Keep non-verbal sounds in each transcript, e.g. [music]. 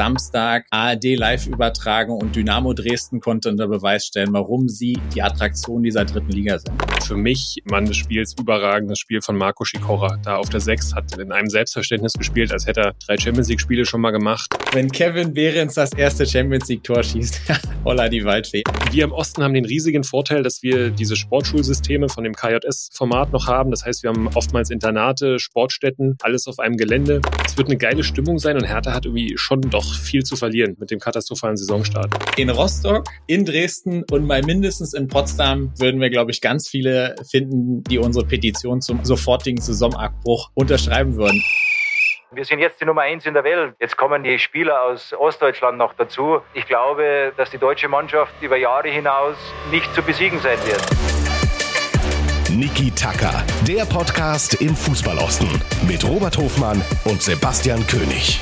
Samstag ARD live übertragen und Dynamo Dresden konnte unter Beweis stellen, warum sie die Attraktion dieser dritten Liga sind. Für mich, Mann des Spiels, überragendes Spiel von Marco Schikora. Da auf der 6 hat in einem Selbstverständnis gespielt, als hätte er drei Champions League Spiele schon mal gemacht. Wenn Kevin Behrens das erste Champions League Tor schießt, [laughs] holla die Waldfee. Wir im Osten haben den riesigen Vorteil, dass wir diese Sportschulsysteme von dem KJS-Format noch haben. Das heißt, wir haben oftmals Internate, Sportstätten, alles auf einem Gelände. Es wird eine geile Stimmung sein und Hertha hat irgendwie schon doch viel zu verlieren mit dem katastrophalen Saisonstart. In Rostock, in Dresden und mal mindestens in Potsdam würden wir, glaube ich, ganz viele finden, die unsere Petition zum sofortigen Saisonabbruch unterschreiben würden. Wir sind jetzt die Nummer eins in der Welt. Jetzt kommen die Spieler aus Ostdeutschland noch dazu. Ich glaube, dass die deutsche Mannschaft über Jahre hinaus nicht zu besiegen sein wird. Niki Tacker, der Podcast im Fußballosten mit Robert Hofmann und Sebastian König.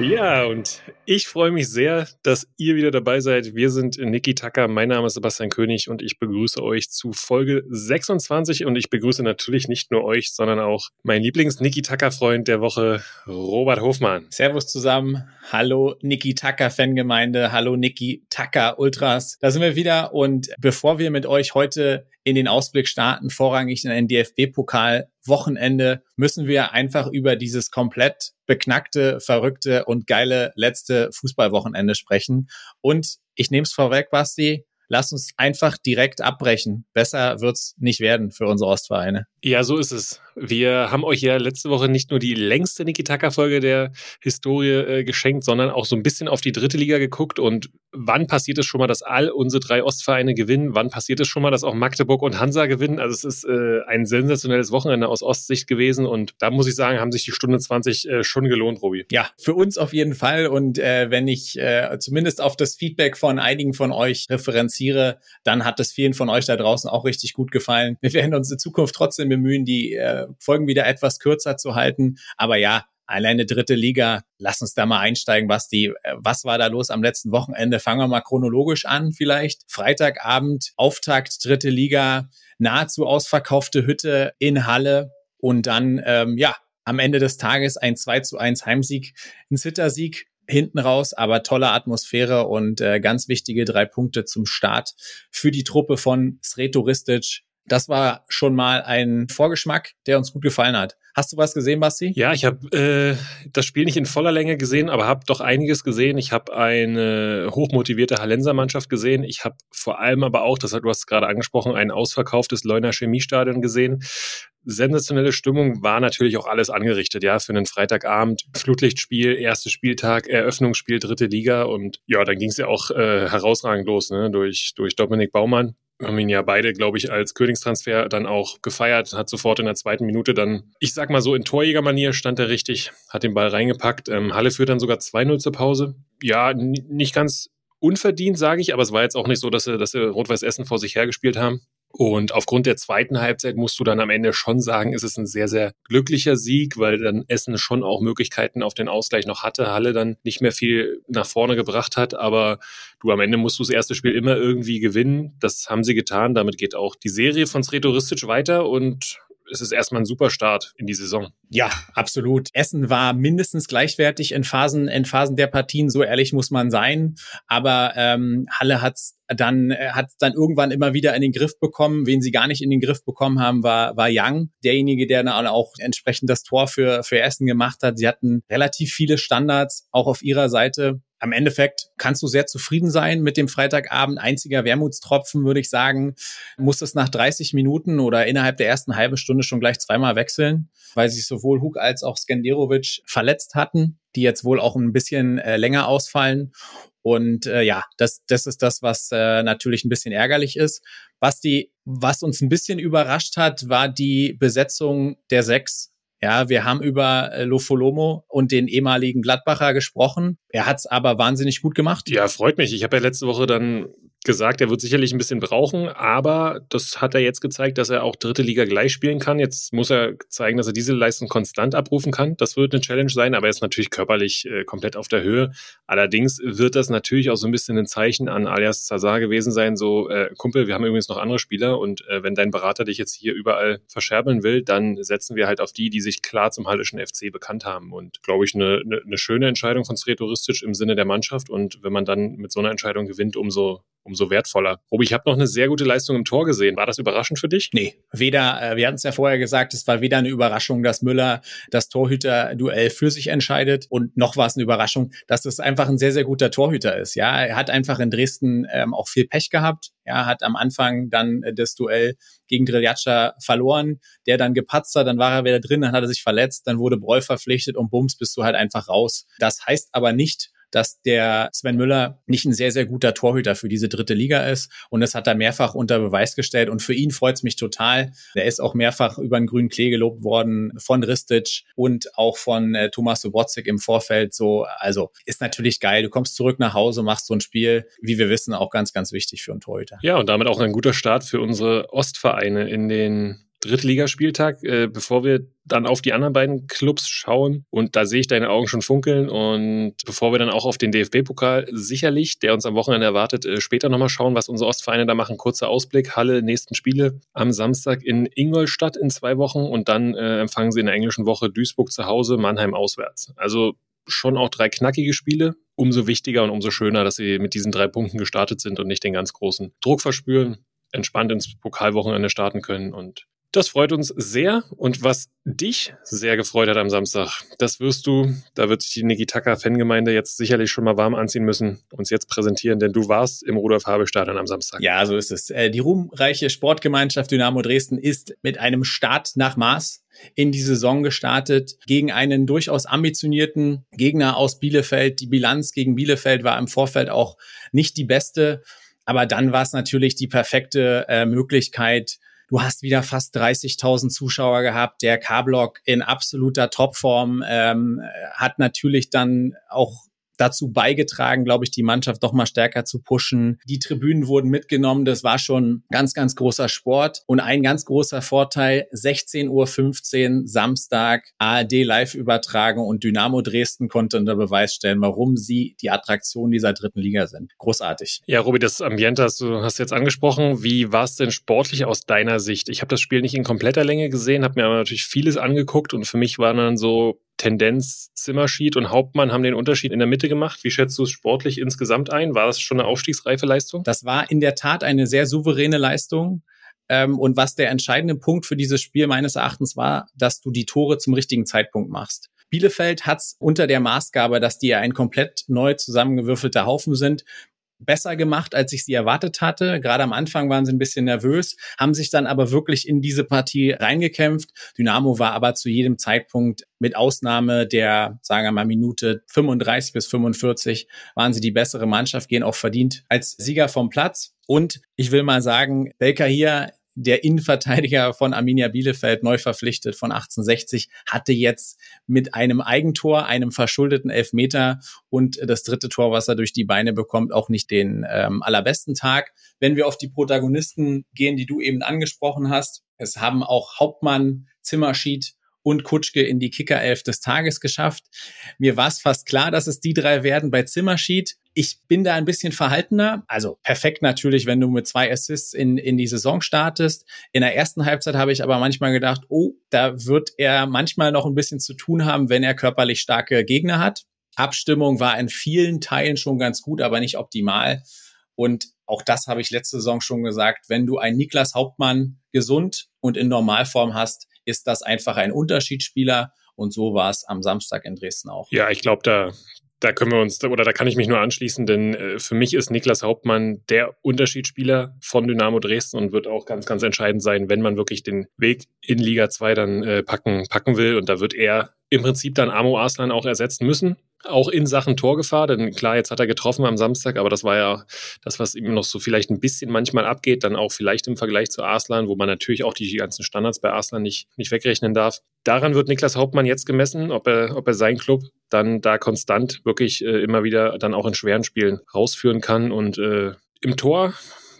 Ja, und ich freue mich sehr, dass ihr wieder dabei seid. Wir sind Niki Tacker, mein Name ist Sebastian König und ich begrüße euch zu Folge 26 und ich begrüße natürlich nicht nur euch, sondern auch meinen Lieblings-Niki Tacker-Freund der Woche, Robert Hofmann. Servus zusammen. Hallo Niki Tacker Fangemeinde. Hallo Niki Tacker Ultras. Da sind wir wieder und bevor wir mit euch heute in den Ausblick starten, vorrangig in ein DFB-Pokal Wochenende, müssen wir einfach über dieses komplett beknackte, verrückte und geile letzte Fußballwochenende sprechen. Und ich nehme es vorweg, Basti, lass uns einfach direkt abbrechen. Besser wird's nicht werden für unsere Ostvereine. Ja, so ist es. Wir haben euch ja letzte Woche nicht nur die längste Niki-Taka-Folge der Historie äh, geschenkt, sondern auch so ein bisschen auf die dritte Liga geguckt. Und wann passiert es schon mal, dass all unsere drei Ostvereine gewinnen? Wann passiert es schon mal, dass auch Magdeburg und Hansa gewinnen? Also es ist äh, ein sensationelles Wochenende aus Ostsicht gewesen. Und da muss ich sagen, haben sich die Stunde 20 äh, schon gelohnt, Robi. Ja, für uns auf jeden Fall. Und äh, wenn ich äh, zumindest auf das Feedback von einigen von euch referenziere, dann hat es vielen von euch da draußen auch richtig gut gefallen. Wir werden uns in Zukunft trotzdem bemühen, die äh, Folgen wieder etwas kürzer zu halten. Aber ja, alleine dritte Liga, lass uns da mal einsteigen, was die, äh, was war da los am letzten Wochenende? Fangen wir mal chronologisch an vielleicht. Freitagabend, Auftakt dritte Liga, nahezu ausverkaufte Hütte in Halle und dann, ähm, ja, am Ende des Tages ein 2 zu 1 Heimsieg, ein Zittersieg hinten raus, aber tolle Atmosphäre und äh, ganz wichtige drei Punkte zum Start für die Truppe von Sreto Ristic. Das war schon mal ein Vorgeschmack, der uns gut gefallen hat. Hast du was gesehen, Basti? Ja, ich habe äh, das Spiel nicht in voller Länge gesehen, aber habe doch einiges gesehen. Ich habe eine hochmotivierte Hallenser Mannschaft gesehen. Ich habe vor allem aber auch, das hat du hast gerade angesprochen, ein ausverkauftes Leuner Chemiestadion gesehen. Sensationelle Stimmung war natürlich auch alles angerichtet, ja, für einen Freitagabend. Flutlichtspiel, erster Spieltag, Eröffnungsspiel, dritte Liga und ja, dann ging es ja auch äh, herausragend los, ne, durch, durch Dominik Baumann haben ihn ja beide, glaube ich, als Königstransfer dann auch gefeiert, hat sofort in der zweiten Minute dann, ich sag mal so in Torjägermanier stand er richtig, hat den Ball reingepackt. Ähm, Halle führt dann sogar 2-0 zur Pause. Ja, nicht ganz unverdient, sage ich, aber es war jetzt auch nicht so, dass sie, dass sie Rot-Weiß Essen vor sich hergespielt haben. Und aufgrund der zweiten Halbzeit musst du dann am Ende schon sagen, ist es ein sehr, sehr glücklicher Sieg, weil dann Essen schon auch Möglichkeiten auf den Ausgleich noch hatte, Halle dann nicht mehr viel nach vorne gebracht hat. Aber du am Ende musst du das erste Spiel immer irgendwie gewinnen. Das haben sie getan. Damit geht auch die Serie von Sretoristic weiter und es ist erstmal ein super Start in die Saison. Ja, absolut. Essen war mindestens gleichwertig in Phasen, in Phasen der Partien, so ehrlich muss man sein. Aber ähm, Halle hat's dann äh, hat dann irgendwann immer wieder in den Griff bekommen. Wen sie gar nicht in den Griff bekommen haben, war war Young, derjenige, der dann auch entsprechend das Tor für für Essen gemacht hat. Sie hatten relativ viele Standards auch auf ihrer Seite am Endeffekt kannst du sehr zufrieden sein mit dem Freitagabend. Einziger Wermutstropfen, würde ich sagen, muss es nach 30 Minuten oder innerhalb der ersten halben Stunde schon gleich zweimal wechseln, weil sich sowohl Hug als auch Skanderovic verletzt hatten, die jetzt wohl auch ein bisschen äh, länger ausfallen. Und äh, ja, das, das ist das, was äh, natürlich ein bisschen ärgerlich ist. Was die, was uns ein bisschen überrascht hat, war die Besetzung der sechs ja, wir haben über äh, Lofolomo und den ehemaligen Gladbacher gesprochen. Er hat es aber wahnsinnig gut gemacht. Ja, freut mich. Ich habe ja letzte Woche dann gesagt, er wird sicherlich ein bisschen brauchen, aber das hat er jetzt gezeigt, dass er auch dritte Liga gleich spielen kann. Jetzt muss er zeigen, dass er diese Leistung konstant abrufen kann. Das wird eine Challenge sein, aber er ist natürlich körperlich äh, komplett auf der Höhe. Allerdings wird das natürlich auch so ein bisschen ein Zeichen an alias Zazar gewesen sein, so äh, Kumpel, wir haben übrigens noch andere Spieler und äh, wenn dein Berater dich jetzt hier überall verscherbeln will, dann setzen wir halt auf die, die sich klar zum Hallischen FC bekannt haben und glaube ich eine, eine, eine schöne Entscheidung von Sretouristisch im Sinne der Mannschaft und wenn man dann mit so einer Entscheidung gewinnt, umso umso wertvoller. Robi, ich habe noch eine sehr gute Leistung im Tor gesehen. War das überraschend für dich? Nee, weder, äh, wir hatten es ja vorher gesagt, es war weder eine Überraschung, dass Müller das Torhüter-Duell für sich entscheidet und noch war es eine Überraschung, dass es einfach ein sehr, sehr guter Torhüter ist. Ja, er hat einfach in Dresden ähm, auch viel Pech gehabt. Ja, hat am Anfang dann äh, das Duell gegen Driljatscha verloren, der dann gepatzt hat, dann war er wieder drin, dann hat er sich verletzt, dann wurde Breu verpflichtet und bums, bist du halt einfach raus. Das heißt aber nicht, dass der Sven Müller nicht ein sehr, sehr guter Torhüter für diese dritte Liga ist. Und das hat er mehrfach unter Beweis gestellt. Und für ihn freut es mich total. Er ist auch mehrfach über den grünen Klee gelobt worden von Ristic und auch von äh, Thomas Sobotzig im Vorfeld. So, also ist natürlich geil. Du kommst zurück nach Hause, machst so ein Spiel, wie wir wissen, auch ganz, ganz wichtig für einen Torhüter. Ja, und damit auch ein guter Start für unsere Ostvereine in den Drittligaspieltag, äh, bevor wir dann auf die anderen beiden Clubs schauen. Und da sehe ich deine Augen schon funkeln. Und bevor wir dann auch auf den DFB-Pokal sicherlich, der uns am Wochenende erwartet, äh, später nochmal schauen, was unsere Ostvereine da machen. Kurzer Ausblick, Halle, nächsten Spiele am Samstag in Ingolstadt in zwei Wochen. Und dann äh, empfangen sie in der englischen Woche Duisburg zu Hause, Mannheim auswärts. Also schon auch drei knackige Spiele. Umso wichtiger und umso schöner, dass sie mit diesen drei Punkten gestartet sind und nicht den ganz großen Druck verspüren entspannt ins Pokalwochenende starten können und das freut uns sehr. Und was dich sehr gefreut hat am Samstag, das wirst du, da wird sich die Nikitaka-Fangemeinde jetzt sicherlich schon mal warm anziehen müssen, uns jetzt präsentieren, denn du warst im Rudolf-Habe-Stadion am Samstag. Ja, so ist es. Äh, die ruhmreiche Sportgemeinschaft Dynamo Dresden ist mit einem Start nach Maß in die Saison gestartet gegen einen durchaus ambitionierten Gegner aus Bielefeld. Die Bilanz gegen Bielefeld war im Vorfeld auch nicht die beste. Aber dann war es natürlich die perfekte äh, Möglichkeit, Du hast wieder fast 30.000 Zuschauer gehabt. Der K-Block in absoluter Topform ähm, hat natürlich dann auch dazu beigetragen, glaube ich, die Mannschaft doch mal stärker zu pushen. Die Tribünen wurden mitgenommen. Das war schon ganz, ganz großer Sport. Und ein ganz großer Vorteil, 16.15 Uhr Samstag ARD live übertragen und Dynamo Dresden konnte unter Beweis stellen, warum sie die Attraktion dieser dritten Liga sind. Großartig. Ja, Robi, das Ambiente hast du hast jetzt angesprochen. Wie war es denn sportlich aus deiner Sicht? Ich habe das Spiel nicht in kompletter Länge gesehen, habe mir aber natürlich vieles angeguckt und für mich waren dann so Tendenz Zimmerschied und Hauptmann haben den Unterschied in der Mitte gemacht. Wie schätzt du es sportlich insgesamt ein? War das schon eine aufstiegsreife Leistung? Das war in der Tat eine sehr souveräne Leistung. Ähm, und was der entscheidende Punkt für dieses Spiel meines Erachtens war, dass du die Tore zum richtigen Zeitpunkt machst. Bielefeld hat's unter der Maßgabe, dass die ja ein komplett neu zusammengewürfelter Haufen sind, besser gemacht, als ich sie erwartet hatte. Gerade am Anfang waren sie ein bisschen nervös, haben sich dann aber wirklich in diese Partie reingekämpft. Dynamo war aber zu jedem Zeitpunkt mit Ausnahme der, sagen wir mal, Minute 35 bis 45 waren sie die bessere Mannschaft, gehen auch verdient als Sieger vom Platz. Und ich will mal sagen, Belka hier der Innenverteidiger von Arminia Bielefeld, neu verpflichtet von 1860, hatte jetzt mit einem Eigentor, einem verschuldeten Elfmeter und das dritte Tor, was er durch die Beine bekommt, auch nicht den ähm, allerbesten Tag. Wenn wir auf die Protagonisten gehen, die du eben angesprochen hast, es haben auch Hauptmann, Zimmerschied und Kutschke in die Kickerelf des Tages geschafft. Mir war es fast klar, dass es die drei werden bei Zimmerschied. Ich bin da ein bisschen verhaltener. Also perfekt natürlich, wenn du mit zwei Assists in, in die Saison startest. In der ersten Halbzeit habe ich aber manchmal gedacht, oh, da wird er manchmal noch ein bisschen zu tun haben, wenn er körperlich starke Gegner hat. Abstimmung war in vielen Teilen schon ganz gut, aber nicht optimal. Und auch das habe ich letzte Saison schon gesagt. Wenn du einen Niklas Hauptmann gesund und in Normalform hast, ist das einfach ein Unterschiedsspieler. Und so war es am Samstag in Dresden auch. Ja, ich glaube, da, da können wir uns, oder da kann ich mich nur anschließen, denn äh, für mich ist Niklas Hauptmann der Unterschiedsspieler von Dynamo Dresden und wird auch ganz, ganz entscheidend sein, wenn man wirklich den Weg in Liga 2 dann äh, packen, packen will. Und da wird er im Prinzip dann Amo Arslan auch ersetzen müssen auch in Sachen Torgefahr, denn klar, jetzt hat er getroffen am Samstag, aber das war ja das, was ihm noch so vielleicht ein bisschen manchmal abgeht, dann auch vielleicht im Vergleich zu Arslan, wo man natürlich auch die ganzen Standards bei Arslan nicht, nicht wegrechnen darf. Daran wird Niklas Hauptmann jetzt gemessen, ob er, ob er seinen Club dann da konstant wirklich äh, immer wieder dann auch in schweren Spielen rausführen kann und äh, Im Tor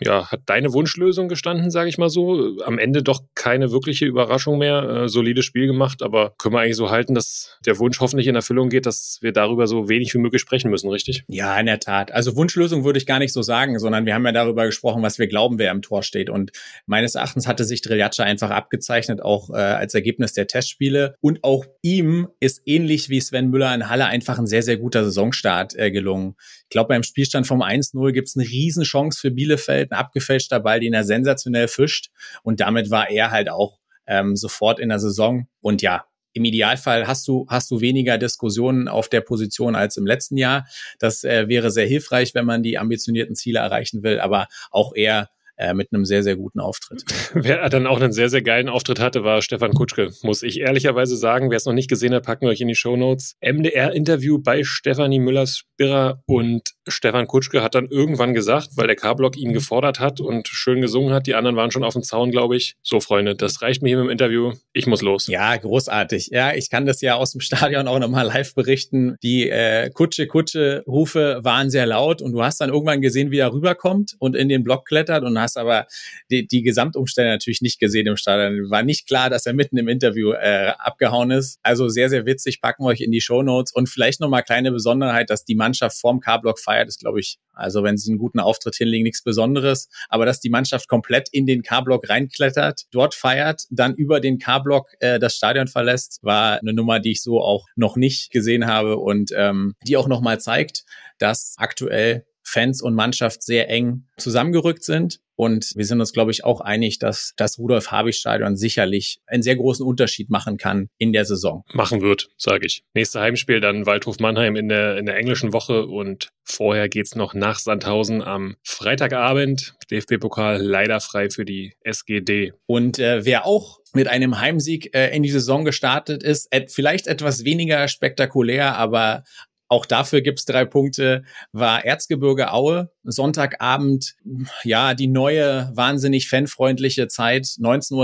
ja, hat deine Wunschlösung gestanden, sage ich mal so. Am Ende doch keine wirkliche Überraschung mehr. Äh, solides Spiel gemacht, aber können wir eigentlich so halten, dass der Wunsch hoffentlich in Erfüllung geht, dass wir darüber so wenig wie möglich sprechen müssen, richtig? Ja, in der Tat. Also Wunschlösung würde ich gar nicht so sagen, sondern wir haben ja darüber gesprochen, was wir glauben, wer im Tor steht. Und meines Erachtens hatte sich Driljatscha einfach abgezeichnet, auch äh, als Ergebnis der Testspiele. Und auch ihm ist ähnlich wie Sven Müller in Halle einfach ein sehr, sehr guter Saisonstart äh, gelungen. Ich glaube, beim Spielstand vom 1-0 gibt es eine Riesenchance für Bielefeld ein abgefälschter Ball, den er sensationell fischt. Und damit war er halt auch ähm, sofort in der Saison. Und ja, im Idealfall hast du, hast du weniger Diskussionen auf der Position als im letzten Jahr. Das äh, wäre sehr hilfreich, wenn man die ambitionierten Ziele erreichen will, aber auch eher äh, mit einem sehr, sehr guten Auftritt. [laughs] Wer dann auch einen sehr, sehr geilen Auftritt hatte, war Stefan Kutschke, muss ich ehrlicherweise sagen. Wer es noch nicht gesehen hat, packen wir euch in die Show Notes. MDR-Interview bei Stefanie Müller-Spirrer und Stefan Kutschke hat dann irgendwann gesagt, weil der K-Block ihn gefordert hat und schön gesungen hat, die anderen waren schon auf dem Zaun, glaube ich. So, Freunde, das reicht mir hier mit dem Interview. Ich muss los. Ja, großartig. Ja, ich kann das ja aus dem Stadion auch nochmal live berichten. Die äh, Kutsche-Kutsche-Rufe waren sehr laut und du hast dann irgendwann gesehen, wie er rüberkommt und in den Block klettert und hast hast aber die, die Gesamtumstände natürlich nicht gesehen im Stadion. War nicht klar, dass er mitten im Interview äh, abgehauen ist. Also sehr, sehr witzig. Packen wir euch in die Show Notes und vielleicht nochmal kleine Besonderheit, dass die Mannschaft vorm K-Block feiert, ist glaube ich, also wenn sie einen guten Auftritt hinlegen, nichts Besonderes. Aber dass die Mannschaft komplett in den K-Block reinklettert, dort feiert, dann über den K-Block äh, das Stadion verlässt, war eine Nummer, die ich so auch noch nicht gesehen habe und ähm, die auch nochmal zeigt, dass aktuell Fans und Mannschaft sehr eng zusammengerückt sind und wir sind uns, glaube ich, auch einig, dass das Rudolf-Habich-Stadion sicherlich einen sehr großen Unterschied machen kann in der Saison. Machen wird, sage ich. Nächste Heimspiel dann Waldhof Mannheim in der, in der englischen Woche und vorher geht's noch nach Sandhausen am Freitagabend. DFB-Pokal leider frei für die SGD. Und äh, wer auch mit einem Heimsieg äh, in die Saison gestartet ist, et vielleicht etwas weniger spektakulär, aber auch dafür gibt's drei Punkte. War Erzgebirge Aue. Sonntagabend, ja, die neue, wahnsinnig fanfreundliche Zeit, 19.30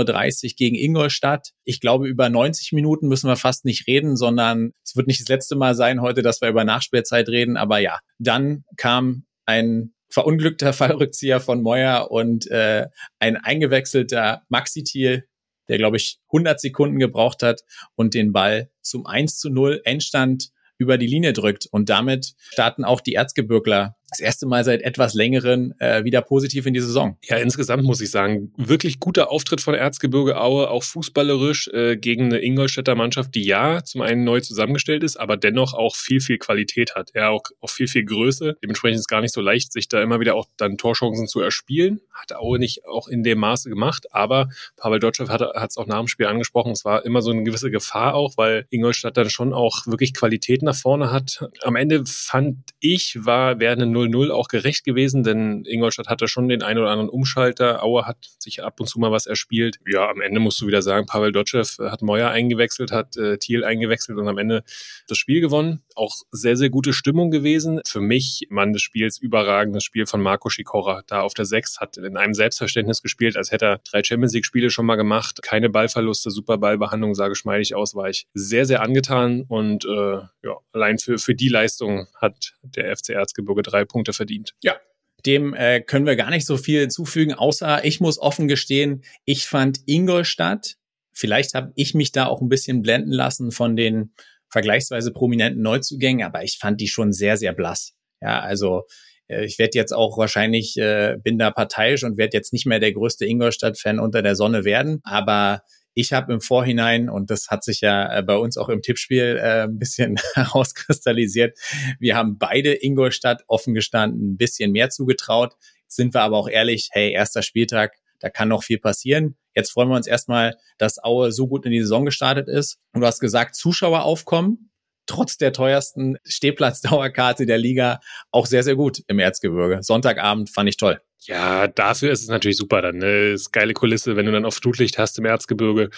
Uhr gegen Ingolstadt. Ich glaube, über 90 Minuten müssen wir fast nicht reden, sondern es wird nicht das letzte Mal sein heute, dass wir über Nachspielzeit reden. Aber ja, dann kam ein verunglückter [laughs] Fallrückzieher von Moyer und äh, ein eingewechselter Maxi Thiel, der, glaube ich, 100 Sekunden gebraucht hat und den Ball zum 1 zu 0 Endstand über die Linie drückt. Und damit starten auch die Erzgebirgler das erste Mal seit etwas längeren äh, wieder positiv in die Saison. Ja, insgesamt muss ich sagen, wirklich guter Auftritt von Erzgebirge Aue, auch fußballerisch äh, gegen eine Ingolstädter Mannschaft, die ja zum einen neu zusammengestellt ist, aber dennoch auch viel, viel Qualität hat. Ja, auch, auch viel, viel Größe. Dementsprechend ist es gar nicht so leicht, sich da immer wieder auch dann Torchancen zu erspielen. Hat Aue nicht auch in dem Maße gemacht, aber Pavel Dotschew hat es auch nach dem Spiel angesprochen, es war immer so eine gewisse Gefahr auch, weil Ingolstadt dann schon auch wirklich Qualität nach vorne hat. Am Ende fand ich, war, wäre eine 0-0 auch gerecht gewesen, denn Ingolstadt hatte schon den einen oder anderen Umschalter. Aue hat sich ab und zu mal was erspielt. Ja, am Ende musst du wieder sagen, Pavel Dotschew hat Meuer eingewechselt, hat äh, Thiel eingewechselt und am Ende das Spiel gewonnen. Auch sehr, sehr gute Stimmung gewesen. Für mich, Mann des Spiels, überragendes Spiel von Marco Schikora. Da auf der Sechs hat in einem Selbstverständnis gespielt, als hätte er drei Champions League Spiele schon mal gemacht. Keine Ballverluste, super Ballbehandlung, sah geschmeidig aus, war ich sehr, sehr angetan und äh, ja, allein für, für die Leistung hat der FC Erzgebirge drei Punkte verdient. Ja, dem äh, können wir gar nicht so viel hinzufügen, außer ich muss offen gestehen, ich fand Ingolstadt, vielleicht habe ich mich da auch ein bisschen blenden lassen von den vergleichsweise prominenten Neuzugängen, aber ich fand die schon sehr, sehr blass. Ja, also äh, ich werde jetzt auch wahrscheinlich, äh, bin da parteiisch und werde jetzt nicht mehr der größte Ingolstadt-Fan unter der Sonne werden, aber ich habe im Vorhinein, und das hat sich ja äh, bei uns auch im Tippspiel äh, ein bisschen [laughs] herauskristallisiert, wir haben beide Ingolstadt offen gestanden ein bisschen mehr zugetraut. Sind wir aber auch ehrlich, hey, erster Spieltag, da kann noch viel passieren. Jetzt freuen wir uns erstmal, dass Aue so gut in die Saison gestartet ist. Und du hast gesagt, Zuschauer aufkommen, trotz der teuersten Stehplatzdauerkarte der Liga, auch sehr, sehr gut im Erzgebirge. Sonntagabend fand ich toll. Ja, dafür ist es natürlich super dann. Ne? Ist geile Kulisse, wenn du dann auf Flutlicht hast im Erzgebirge.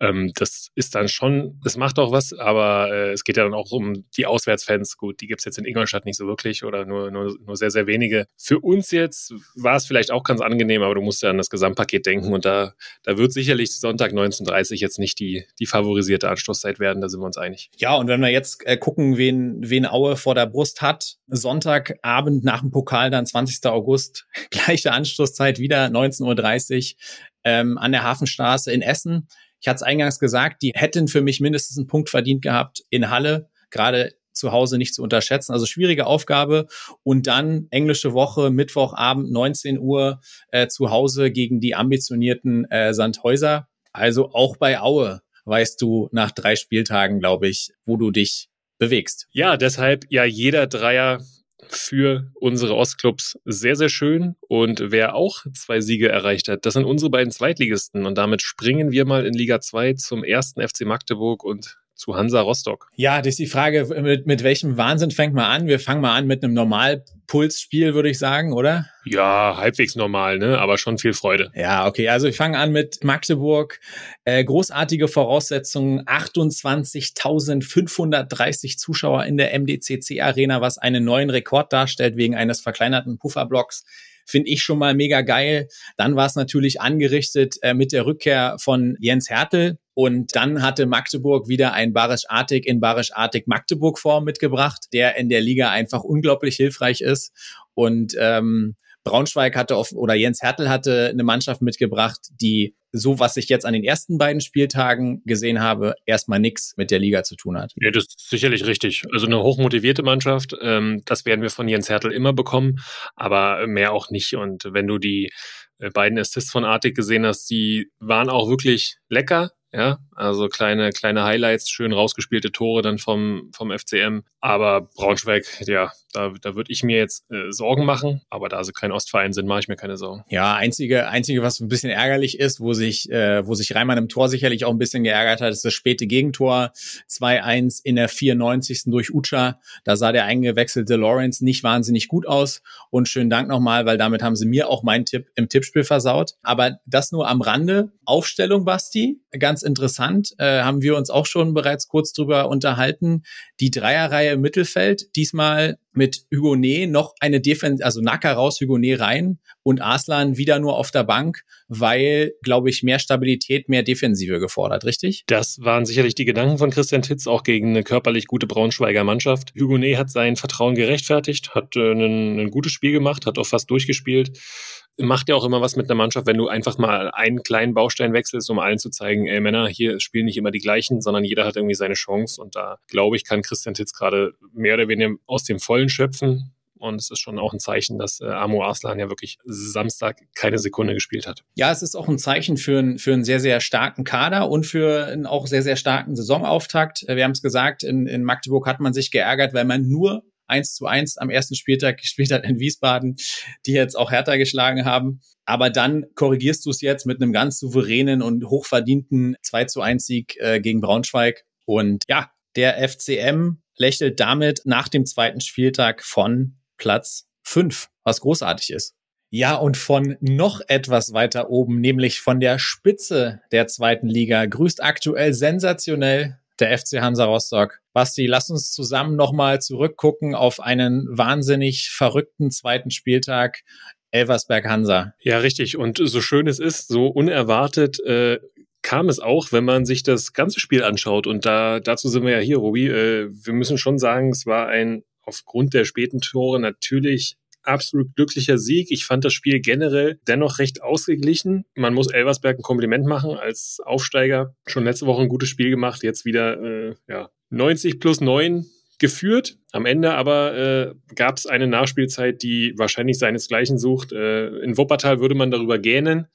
Ähm, das ist dann schon, das macht auch was, aber äh, es geht ja dann auch um die Auswärtsfans. Gut, die gibt's jetzt in Ingolstadt nicht so wirklich oder nur, nur, nur sehr, sehr wenige. Für uns jetzt war es vielleicht auch ganz angenehm, aber du musst ja an das Gesamtpaket denken und da, da wird sicherlich Sonntag 19.30 jetzt nicht die, die favorisierte Anstoßzeit werden, da sind wir uns einig. Ja, und wenn wir jetzt äh, gucken, wen, wen Aue vor der Brust hat, Sonntagabend nach dem Pokal, dann 20. August, [laughs] gleich gleiche Anstoßzeit wieder 19.30 Uhr ähm, an der Hafenstraße in Essen. Ich hatte es eingangs gesagt, die hätten für mich mindestens einen Punkt verdient gehabt in Halle, gerade zu Hause nicht zu unterschätzen. Also schwierige Aufgabe. Und dann englische Woche, Mittwochabend, 19 Uhr äh, zu Hause gegen die ambitionierten äh, Sandhäuser. Also auch bei Aue weißt du nach drei Spieltagen, glaube ich, wo du dich bewegst. Ja, deshalb ja jeder Dreier für unsere Ostclubs sehr, sehr schön. Und wer auch zwei Siege erreicht hat, das sind unsere beiden Zweitligisten. Und damit springen wir mal in Liga 2 zum ersten FC Magdeburg und zu Hansa Rostock. Ja, das ist die Frage, mit, mit welchem Wahnsinn fängt man an? Wir fangen mal an mit einem Normalpulsspiel, würde ich sagen, oder? Ja, halbwegs normal, ne? Aber schon viel Freude. Ja, okay. Also ich fange an mit Magdeburg. Äh, großartige Voraussetzungen. 28.530 Zuschauer in der MDCC Arena, was einen neuen Rekord darstellt wegen eines verkleinerten Pufferblocks finde ich schon mal mega geil. Dann war es natürlich angerichtet äh, mit der Rückkehr von Jens Hertel. Und dann hatte Magdeburg wieder ein Barisch-Artig in Barisch-Artig Magdeburg-Form mitgebracht, der in der Liga einfach unglaublich hilfreich ist. Und ähm, Braunschweig hatte auf, oder Jens Hertel hatte eine Mannschaft mitgebracht, die so, was ich jetzt an den ersten beiden Spieltagen gesehen habe, erstmal nichts mit der Liga zu tun hat. Ja, das ist sicherlich richtig. Also eine hochmotivierte Mannschaft, ähm, das werden wir von Jens Hertel immer bekommen, aber mehr auch nicht. Und wenn du die äh, beiden Assists von Artig gesehen hast, die waren auch wirklich lecker. Ja, also kleine, kleine Highlights, schön rausgespielte Tore dann vom, vom FCM. Aber Braunschweig, ja, da, da würde ich mir jetzt äh, Sorgen machen. Aber da sie kein Ostverein sind, mache ich mir keine Sorgen. Ja, einzige, einzige, was ein bisschen ärgerlich ist, wo sich, äh, wo sich Reimann im Tor sicherlich auch ein bisschen geärgert hat, ist das späte Gegentor. 2-1 in der 94. durch Ucha. Da sah der eingewechselte Lawrence nicht wahnsinnig gut aus. Und schönen Dank nochmal, weil damit haben sie mir auch meinen Tipp im Tippspiel versaut. Aber das nur am Rande. Aufstellung, Basti. Ganz interessant, äh, haben wir uns auch schon bereits kurz drüber unterhalten. Die Dreierreihe im Mittelfeld, diesmal mit Hugonet noch eine Defense, also Nacker raus, Hugonet rein und Arslan wieder nur auf der Bank, weil, glaube ich, mehr Stabilität, mehr Defensive gefordert, richtig? Das waren sicherlich die Gedanken von Christian Titz auch gegen eine körperlich gute Braunschweiger Mannschaft. Hugonet hat sein Vertrauen gerechtfertigt, hat äh, ein, ein gutes Spiel gemacht, hat auch fast durchgespielt macht ja auch immer was mit einer Mannschaft, wenn du einfach mal einen kleinen Baustein wechselst, um allen zu zeigen, ey Männer, hier spielen nicht immer die gleichen, sondern jeder hat irgendwie seine Chance. Und da glaube ich, kann Christian Titz gerade mehr oder weniger aus dem Vollen schöpfen. Und es ist schon auch ein Zeichen, dass äh, Amo Arslan ja wirklich Samstag keine Sekunde gespielt hat. Ja, es ist auch ein Zeichen für, ein, für einen sehr, sehr starken Kader und für einen auch sehr, sehr starken Saisonauftakt. Wir haben es gesagt, in, in Magdeburg hat man sich geärgert, weil man nur 1 zu 1 am ersten Spieltag [laughs] gespielt hat in Wiesbaden, die jetzt auch härter geschlagen haben. Aber dann korrigierst du es jetzt mit einem ganz souveränen und hochverdienten 2 zu 1 Sieg äh, gegen Braunschweig. Und ja, der FCM lächelt damit nach dem zweiten Spieltag von Platz 5, was großartig ist. Ja, und von noch etwas weiter oben, nämlich von der Spitze der zweiten Liga, grüßt aktuell sensationell der FC Hansa Rostock. Basti, lass uns zusammen nochmal zurückgucken auf einen wahnsinnig verrückten zweiten Spieltag. Elversberg Hansa. Ja, richtig. Und so schön es ist, so unerwartet äh, kam es auch, wenn man sich das ganze Spiel anschaut. Und da dazu sind wir ja hier, Robi. Äh, wir müssen schon sagen, es war ein aufgrund der späten Tore natürlich absolut glücklicher Sieg. Ich fand das Spiel generell dennoch recht ausgeglichen. Man muss Elversberg ein Kompliment machen als Aufsteiger. Schon letzte Woche ein gutes Spiel gemacht, jetzt wieder äh, ja, 90 plus 9 geführt. Am Ende aber äh, gab es eine Nachspielzeit, die wahrscheinlich seinesgleichen sucht. Äh, in Wuppertal würde man darüber gähnen.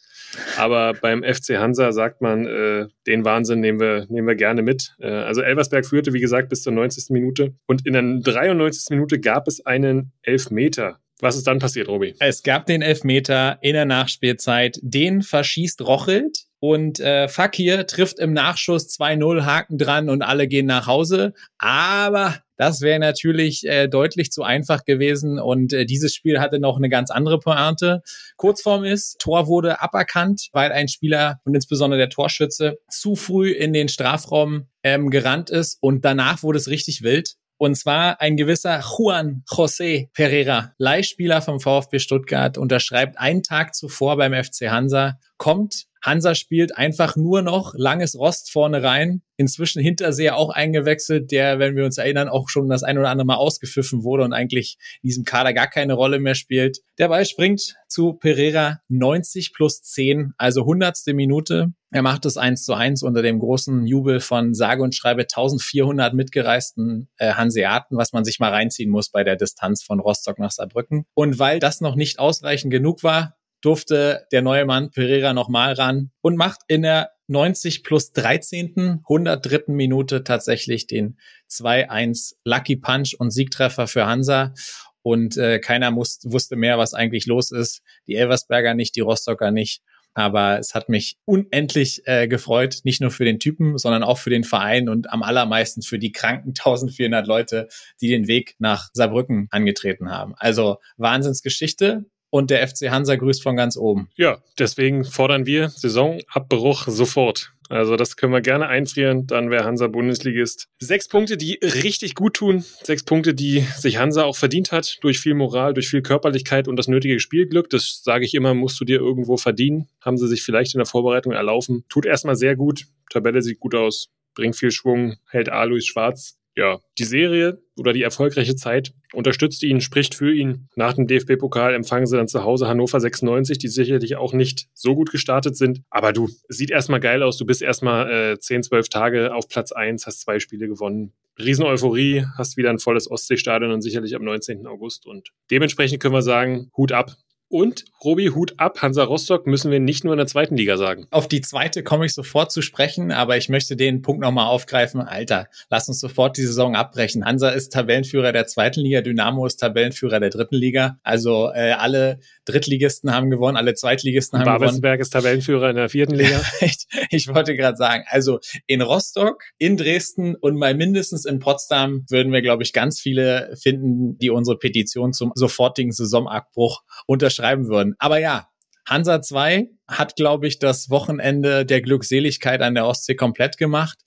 Aber beim FC Hansa sagt man, äh, den Wahnsinn nehmen wir, nehmen wir gerne mit. Äh, also Elversberg führte, wie gesagt, bis zur 90. Minute. Und in der 93. Minute gab es einen Elfmeter was ist dann passiert, Robi? Es gab den Elfmeter in der Nachspielzeit. Den verschießt Rochelt und äh, Fakir trifft im Nachschuss 2-0, Haken dran und alle gehen nach Hause. Aber Das wäre natürlich äh, deutlich zu einfach gewesen und äh, dieses Spiel hatte noch eine ganz andere Pointe. Kurzform ist, Tor wurde aberkannt, weil ein Spieler und insbesondere der Torschütze zu früh in den Strafraum ähm, gerannt ist und danach wurde es richtig wild. Und zwar ein gewisser Juan José Pereira, Leihspieler vom VfB Stuttgart, unterschreibt einen Tag zuvor beim FC Hansa, kommt Hansa spielt einfach nur noch langes Rost vorne rein. Inzwischen Hinterseher auch eingewechselt, der, wenn wir uns erinnern, auch schon das ein oder andere Mal ausgepfiffen wurde und eigentlich in diesem Kader gar keine Rolle mehr spielt. Der Ball springt zu Pereira 90 plus 10, also hundertste Minute. Er macht es eins zu eins unter dem großen Jubel von sage und schreibe 1400 mitgereisten äh, Hanseaten, was man sich mal reinziehen muss bei der Distanz von Rostock nach Saarbrücken. Und weil das noch nicht ausreichend genug war, durfte der neue Mann Pereira nochmal ran und macht in der 90 plus 13. 103. Minute tatsächlich den 2-1 Lucky Punch und Siegtreffer für Hansa. Und äh, keiner muss, wusste mehr, was eigentlich los ist. Die Elversberger nicht, die Rostocker nicht. Aber es hat mich unendlich äh, gefreut, nicht nur für den Typen, sondern auch für den Verein und am allermeisten für die kranken 1400 Leute, die den Weg nach Saarbrücken angetreten haben. Also Wahnsinnsgeschichte und der FC Hansa grüßt von ganz oben. Ja, deswegen fordern wir Saisonabbruch sofort. Also das können wir gerne einfrieren, dann wäre Hansa Bundesligist. Sechs Punkte, die richtig gut tun. Sechs Punkte, die sich Hansa auch verdient hat, durch viel Moral, durch viel Körperlichkeit und das nötige Spielglück. Das sage ich immer, musst du dir irgendwo verdienen. Haben sie sich vielleicht in der Vorbereitung erlaufen. Tut erstmal sehr gut. Tabelle sieht gut aus, bringt viel Schwung, hält Alois Schwarz ja, die Serie oder die erfolgreiche Zeit unterstützt ihn, spricht für ihn. Nach dem DFB-Pokal empfangen sie dann zu Hause Hannover 96, die sicherlich auch nicht so gut gestartet sind. Aber du, sieht erstmal geil aus. Du bist erstmal äh, 10, 12 Tage auf Platz 1, hast zwei Spiele gewonnen. Riesen Euphorie, hast wieder ein volles Ostseestadion und sicherlich am 19. August. Und dementsprechend können wir sagen, Hut ab. Und Robi, Hut ab, Hansa Rostock müssen wir nicht nur in der zweiten Liga sagen. Auf die zweite komme ich sofort zu sprechen, aber ich möchte den Punkt nochmal aufgreifen. Alter, lass uns sofort die Saison abbrechen. Hansa ist Tabellenführer der zweiten Liga, Dynamo ist Tabellenführer der dritten Liga. Also äh, alle Drittligisten haben gewonnen, alle Zweitligisten haben Babelsberg gewonnen. ist Tabellenführer in der vierten Liga. [laughs] ich, ich wollte gerade sagen, also in Rostock, in Dresden und mal mindestens in Potsdam würden wir, glaube ich, ganz viele finden, die unsere Petition zum sofortigen Saisonabbruch unterschreiben schreiben würden. Aber ja, Hansa 2 hat, glaube ich, das Wochenende der Glückseligkeit an der Ostsee komplett gemacht.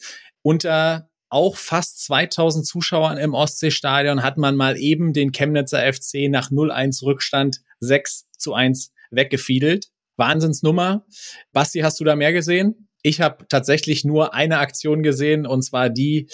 Unter auch fast 2000 Zuschauern im Ostseestadion hat man mal eben den Chemnitzer FC nach 0-1 Rückstand 6 zu 1 weggefiedelt. Wahnsinnsnummer. Basti, hast du da mehr gesehen? Ich habe tatsächlich nur eine Aktion gesehen und zwar die,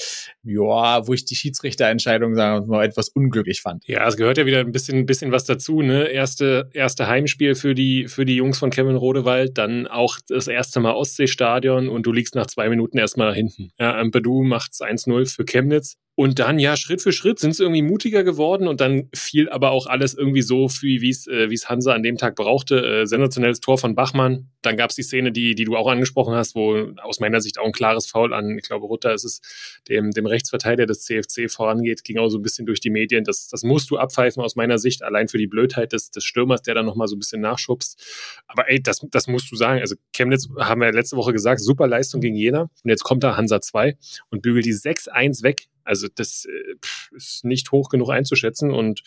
ja, wo ich die Schiedsrichterentscheidung sagen wir mal etwas unglücklich fand. Ja, es gehört ja wieder ein bisschen, bisschen was dazu, ne? Erste, erste Heimspiel für die, für die Jungs von Kevin Rodewald, dann auch das erste Mal Ostseestadion und du liegst nach zwei Minuten erstmal hinten. Ja, Ampadu macht's 1-0 für Chemnitz. Und dann, ja, Schritt für Schritt sind sie irgendwie mutiger geworden und dann fiel aber auch alles irgendwie so, wie es äh, wie's Hansa an dem Tag brauchte. Äh, sensationelles Tor von Bachmann. Dann gab es die Szene, die, die du auch angesprochen hast, wo aus meiner Sicht auch ein klares Foul an, ich glaube, Rutter ist es, dem, dem Rechtsverteidiger des CFC vorangeht, ging auch so ein bisschen durch die Medien. Das, das musst du abpfeifen aus meiner Sicht, allein für die Blödheit des, des Stürmers, der dann nochmal so ein bisschen nachschubst. Aber ey, das, das musst du sagen. Also Chemnitz, haben wir letzte Woche gesagt, super Leistung gegen Jena. Und jetzt kommt da Hansa 2 und bügelt die 6-1 weg also das äh, ist nicht hoch genug einzuschätzen und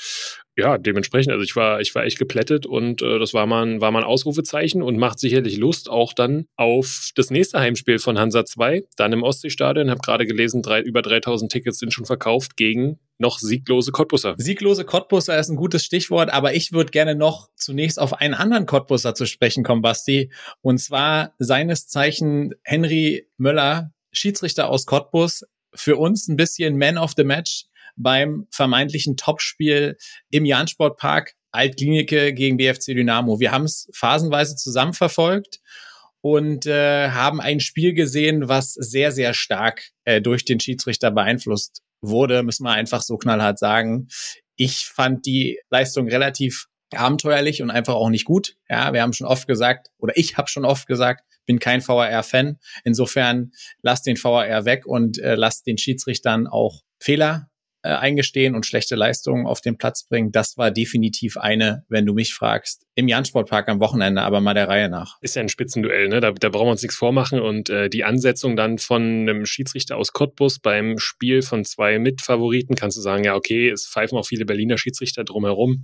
ja, dementsprechend, also ich war, ich war echt geplättet und äh, das war mal, war mal ein Ausrufezeichen und macht sicherlich Lust auch dann auf das nächste Heimspiel von Hansa 2, dann im Ostseestadion. Habe gerade gelesen, drei, über 3000 Tickets sind schon verkauft gegen noch sieglose Cottbusser. Sieglose Cottbusser ist ein gutes Stichwort, aber ich würde gerne noch zunächst auf einen anderen Cottbusser zu sprechen kommen, Basti. Und zwar seines Zeichen Henry Möller, Schiedsrichter aus Cottbus, für uns ein bisschen Man of the Match beim vermeintlichen Topspiel im Jansportpark Altklinike gegen BFC Dynamo. Wir haben es phasenweise zusammen verfolgt und äh, haben ein Spiel gesehen, was sehr, sehr stark äh, durch den Schiedsrichter beeinflusst wurde, müssen wir einfach so knallhart sagen. Ich fand die Leistung relativ abenteuerlich und einfach auch nicht gut. Ja, wir haben schon oft gesagt, oder ich habe schon oft gesagt, bin kein VAR-Fan. Insofern lasst den VAR weg und äh, lasst den Schiedsrichtern auch Fehler äh, eingestehen und schlechte Leistungen auf den Platz bringen. Das war definitiv eine, wenn du mich fragst, im Jansportpark am Wochenende, aber mal der Reihe nach. Ist ja ein Spitzenduell, ne? Da, da brauchen wir uns nichts vormachen. Und äh, die Ansetzung dann von einem Schiedsrichter aus Cottbus beim Spiel von zwei Mitfavoriten, kannst du sagen, ja, okay, es pfeifen auch viele Berliner Schiedsrichter drumherum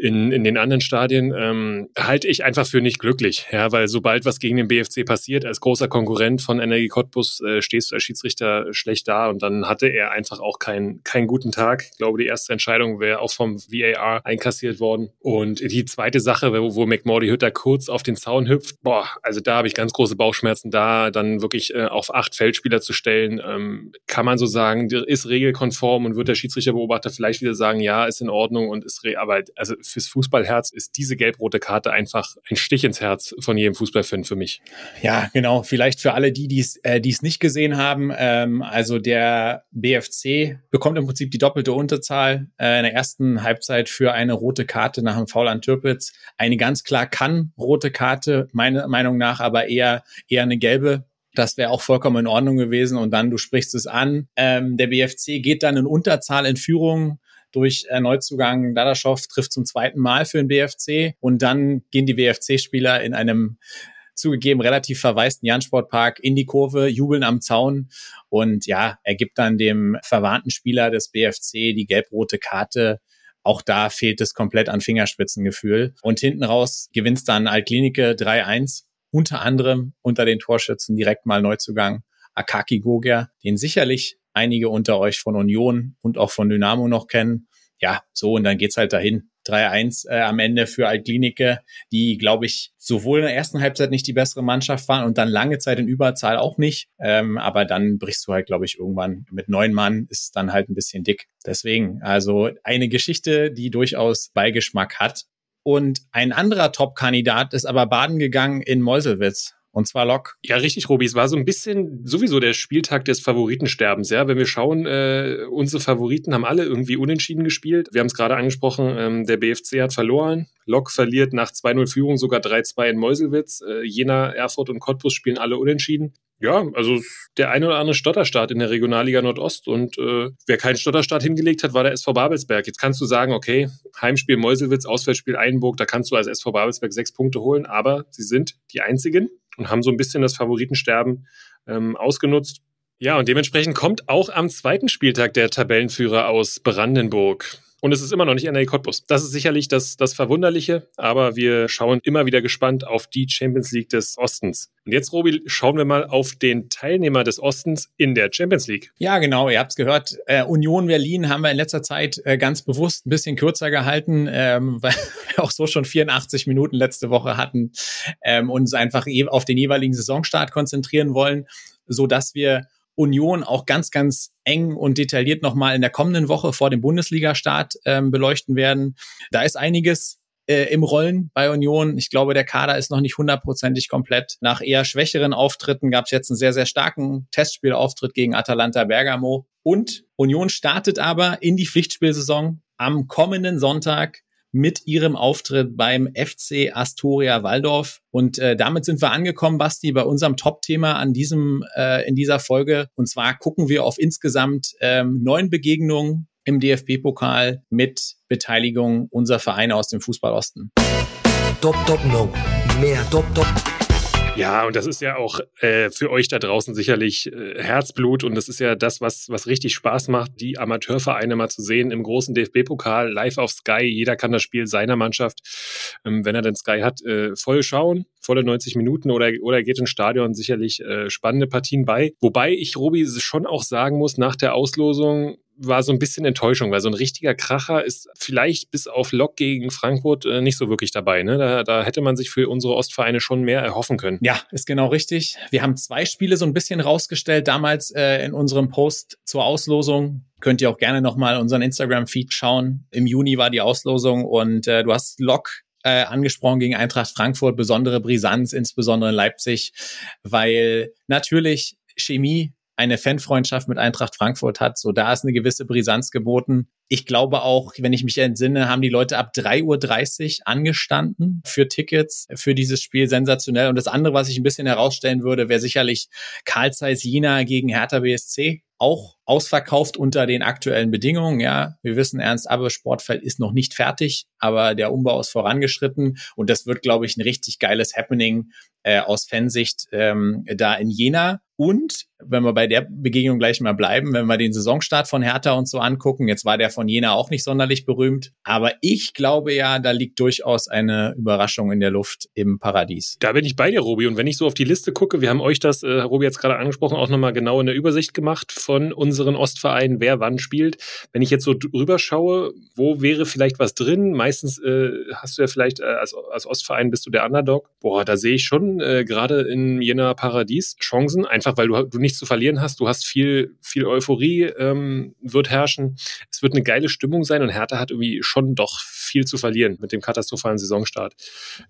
in, in den anderen Stadien, ähm, halte ich einfach für nicht glücklich. Ja, weil sobald was gegen den BFC passiert, als großer Konkurrent von Energie Cottbus, äh, stehst du als Schiedsrichter schlecht da und dann hatte er einfach auch keinen keinen guten Tag. Ich glaube, die erste Entscheidung wäre auch vom VAR einkassiert worden. Und die zweite Sache, wo, wo McMordy Hütter kurz auf den Zaun hüpft, boah, also da habe ich ganz große Bauchschmerzen, da dann wirklich äh, auf acht Feldspieler zu stellen, ähm, kann man so sagen, ist regelkonform und wird der Schiedsrichterbeobachter vielleicht wieder sagen, ja, ist in Ordnung und ist, re aber also fürs Fußballherz ist diese gelb-rote Karte einfach ein Stich ins Herz von jedem Fußballfan für mich. Ja, genau. Vielleicht für alle die, die es äh, es nicht gesehen haben. Ähm, also der BFC bekommt im Prinzip die doppelte Unterzahl äh, in der ersten Halbzeit für eine rote Karte nach dem Foul an Türpitz. Eine ganz klar kann rote Karte, meiner Meinung nach, aber eher eher eine gelbe das wäre auch vollkommen in Ordnung gewesen. Und dann, du sprichst es an, ähm, der BFC geht dann in Unterzahl in Führung durch äh, Neuzugang Dadaschow trifft zum zweiten Mal für den BFC und dann gehen die BFC-Spieler in einem zugegeben relativ verwaisten Jansportpark in die Kurve, jubeln am Zaun und ja, er gibt dann dem verwarnten Spieler des BFC die gelb-rote Karte. Auch da fehlt es komplett an Fingerspitzengefühl. Und hinten raus gewinnt dann Altklinike 3-1, unter anderem unter den Torschützen direkt mal Neuzugang Akaki Goger, den sicherlich einige unter euch von Union und auch von Dynamo noch kennen. Ja, so und dann geht's halt dahin. 3-1 äh, am Ende für Altklinike, die, glaube ich, sowohl in der ersten Halbzeit nicht die bessere Mannschaft waren und dann lange Zeit in Überzahl auch nicht. Ähm, aber dann brichst du halt, glaube ich, irgendwann mit neun Mann ist es dann halt ein bisschen dick. Deswegen, also eine Geschichte, die durchaus Beigeschmack hat. Und ein anderer Top-Kandidat ist aber baden gegangen in Meuselwitz. Und zwar Lok. Ja, richtig, Robi. Es war so ein bisschen sowieso der Spieltag des Favoritensterbens. Ja, wenn wir schauen, äh, unsere Favoriten haben alle irgendwie unentschieden gespielt. Wir haben es gerade angesprochen, ähm, der BFC hat verloren. Lok verliert nach 2-0 Führung sogar 3-2 in Meuselwitz. Äh, Jena, Erfurt und Cottbus spielen alle unentschieden. Ja, also der ein oder andere Stotterstart in der Regionalliga Nordost und äh, wer keinen Stotterstart hingelegt hat, war der SV Babelsberg. Jetzt kannst du sagen, okay, Heimspiel Meuselwitz, Auswärtsspiel Einburg, da kannst du als SV Babelsberg sechs Punkte holen, aber sie sind die einzigen und haben so ein bisschen das Favoritensterben ähm, ausgenutzt. Ja, und dementsprechend kommt auch am zweiten Spieltag der Tabellenführer aus Brandenburg. Und es ist immer noch nicht NRA Cottbus. Das ist sicherlich das, das Verwunderliche, aber wir schauen immer wieder gespannt auf die Champions League des Ostens. Und jetzt, Robi, schauen wir mal auf den Teilnehmer des Ostens in der Champions League. Ja, genau, ihr habt es gehört. Äh, Union Berlin haben wir in letzter Zeit äh, ganz bewusst ein bisschen kürzer gehalten, ähm, [laughs] weil wir auch so schon 84 Minuten letzte Woche hatten, ähm, uns einfach auf den jeweiligen Saisonstart konzentrieren wollen, so dass wir Union auch ganz, ganz eng und detailliert nochmal in der kommenden Woche vor dem Bundesliga-Start ähm, beleuchten werden. Da ist einiges äh, im Rollen bei Union. Ich glaube, der Kader ist noch nicht hundertprozentig komplett. Nach eher schwächeren Auftritten gab es jetzt einen sehr, sehr starken Testspielauftritt gegen Atalanta Bergamo. Und Union startet aber in die Pflichtspielsaison am kommenden Sonntag mit ihrem Auftritt beim FC Astoria Waldorf. Und äh, damit sind wir angekommen, Basti, bei unserem Top-Thema an diesem äh, in dieser Folge. Und zwar gucken wir auf insgesamt ähm, neun Begegnungen im DFB-Pokal mit Beteiligung unserer Vereine aus dem Fußball Osten. Top, top, no. Mehr top, top. Ja, und das ist ja auch äh, für euch da draußen sicherlich äh, Herzblut und das ist ja das, was, was richtig Spaß macht, die Amateurvereine mal zu sehen im großen DFB-Pokal, live auf Sky. Jeder kann das Spiel seiner Mannschaft, ähm, wenn er denn Sky hat, äh, voll schauen, volle 90 Minuten oder, oder geht ins Stadion sicherlich äh, spannende Partien bei. Wobei ich Robi schon auch sagen muss, nach der Auslosung, war so ein bisschen Enttäuschung, weil so ein richtiger Kracher ist vielleicht bis auf Lok gegen Frankfurt äh, nicht so wirklich dabei. Ne? Da, da hätte man sich für unsere Ostvereine schon mehr erhoffen können. Ja, ist genau richtig. Wir haben zwei Spiele so ein bisschen rausgestellt, damals äh, in unserem Post zur Auslosung. Könnt ihr auch gerne nochmal unseren Instagram-Feed schauen. Im Juni war die Auslosung und äh, du hast Lok äh, angesprochen gegen Eintracht Frankfurt, besondere Brisanz, insbesondere in Leipzig, weil natürlich Chemie eine Fanfreundschaft mit Eintracht Frankfurt hat. So, da ist eine gewisse Brisanz geboten. Ich glaube auch, wenn ich mich entsinne, haben die Leute ab 3.30 Uhr angestanden für Tickets für dieses Spiel sensationell. Und das andere, was ich ein bisschen herausstellen würde, wäre sicherlich Karl Zeiss Jena gegen Hertha BSC auch ausverkauft unter den aktuellen Bedingungen. Ja, wir wissen, Ernst Abbe Sportfeld ist noch nicht fertig, aber der Umbau ist vorangeschritten und das wird, glaube ich, ein richtig geiles Happening äh, aus Fansicht ähm, da in Jena. Und wenn wir bei der Begegnung gleich mal bleiben, wenn wir den Saisonstart von Hertha und so angucken, jetzt war der von Jena auch nicht sonderlich berühmt, aber ich glaube ja, da liegt durchaus eine Überraschung in der Luft im Paradies. Da bin ich bei dir, Robi. Und wenn ich so auf die Liste gucke, wir haben euch das, äh, Robi jetzt gerade angesprochen, auch nochmal genau in der Übersicht gemacht von unseren Ostvereinen, wer wann spielt. Wenn ich jetzt so drüber schaue, wo wäre vielleicht was drin? Meistens äh, hast du ja vielleicht äh, als, als Ostverein bist du der Underdog. Boah, da sehe ich schon äh, gerade in Jena Paradies Chancen, einfach weil du, du nichts zu verlieren hast. Du hast viel, viel Euphorie ähm, wird herrschen. Es wird eine geile Stimmung sein und Hertha hat irgendwie schon doch viel zu verlieren mit dem katastrophalen Saisonstart.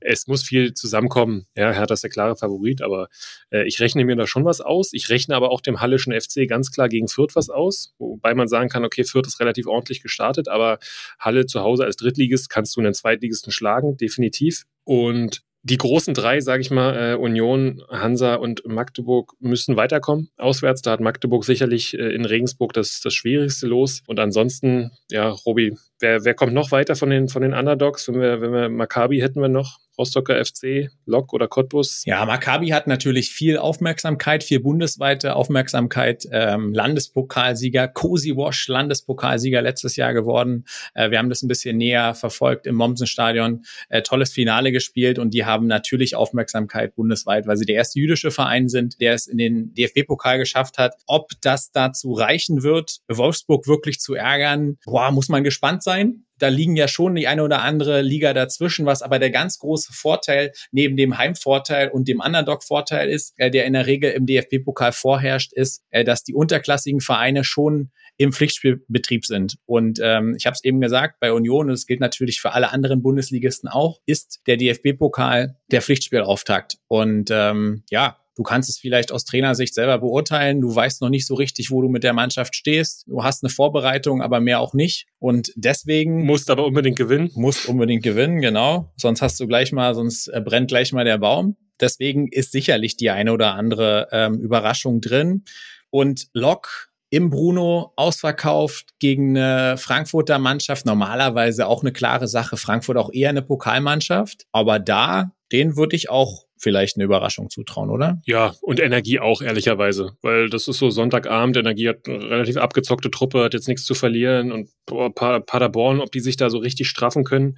Es muss viel zusammenkommen. Ja, Hertha ist der klare Favorit, aber äh, ich rechne mir da schon was aus. Ich rechne aber auch dem Hallischen FC ganz klar gegen Fürth was aus, wobei man sagen kann, okay, Fürth ist relativ ordentlich gestartet, aber Halle zu Hause als Drittligist kannst du einen Zweitligisten schlagen, definitiv. Und die großen drei, sage ich mal, äh, Union, Hansa und Magdeburg müssen weiterkommen. Auswärts, da hat Magdeburg sicherlich äh, in Regensburg das, das Schwierigste los. Und ansonsten, ja, Robi, wer, wer kommt noch weiter von den, von den Underdogs? Wenn wir, wenn wir Maccabi hätten wir noch. Rostocker FC, Lok oder Cottbus? Ja, Maccabi hat natürlich viel Aufmerksamkeit, viel bundesweite Aufmerksamkeit. Ähm, Landespokalsieger, Cosi Wash, Landespokalsieger letztes Jahr geworden. Äh, wir haben das ein bisschen näher verfolgt im Mommsenstadion. Äh, tolles Finale gespielt und die haben natürlich Aufmerksamkeit bundesweit, weil sie der erste jüdische Verein sind, der es in den DFB-Pokal geschafft hat. Ob das dazu reichen wird, Wolfsburg wirklich zu ärgern, boah, muss man gespannt sein da liegen ja schon die eine oder andere Liga dazwischen, was aber der ganz große Vorteil neben dem Heimvorteil und dem Underdog-Vorteil ist, äh, der in der Regel im DFB-Pokal vorherrscht, ist, äh, dass die unterklassigen Vereine schon im Pflichtspielbetrieb sind. Und ähm, ich habe es eben gesagt, bei Union, und es gilt natürlich für alle anderen Bundesligisten auch, ist der DFB-Pokal der Pflichtspielauftakt. Und ähm, ja, Du kannst es vielleicht aus Trainersicht selber beurteilen. Du weißt noch nicht so richtig, wo du mit der Mannschaft stehst. Du hast eine Vorbereitung, aber mehr auch nicht. Und deswegen. Musst aber unbedingt gewinnen. Musst unbedingt gewinnen, genau. Sonst hast du gleich mal, sonst äh, brennt gleich mal der Baum. Deswegen ist sicherlich die eine oder andere ähm, Überraschung drin. Und Lok im Bruno ausverkauft gegen eine Frankfurter Mannschaft. Normalerweise auch eine klare Sache. Frankfurt auch eher eine Pokalmannschaft. Aber da, den würde ich auch vielleicht eine Überraschung zutrauen, oder? Ja, und Energie auch, ehrlicherweise. Weil das ist so Sonntagabend, Energie hat eine relativ abgezockte Truppe, hat jetzt nichts zu verlieren und Paderborn, ob die sich da so richtig straffen können.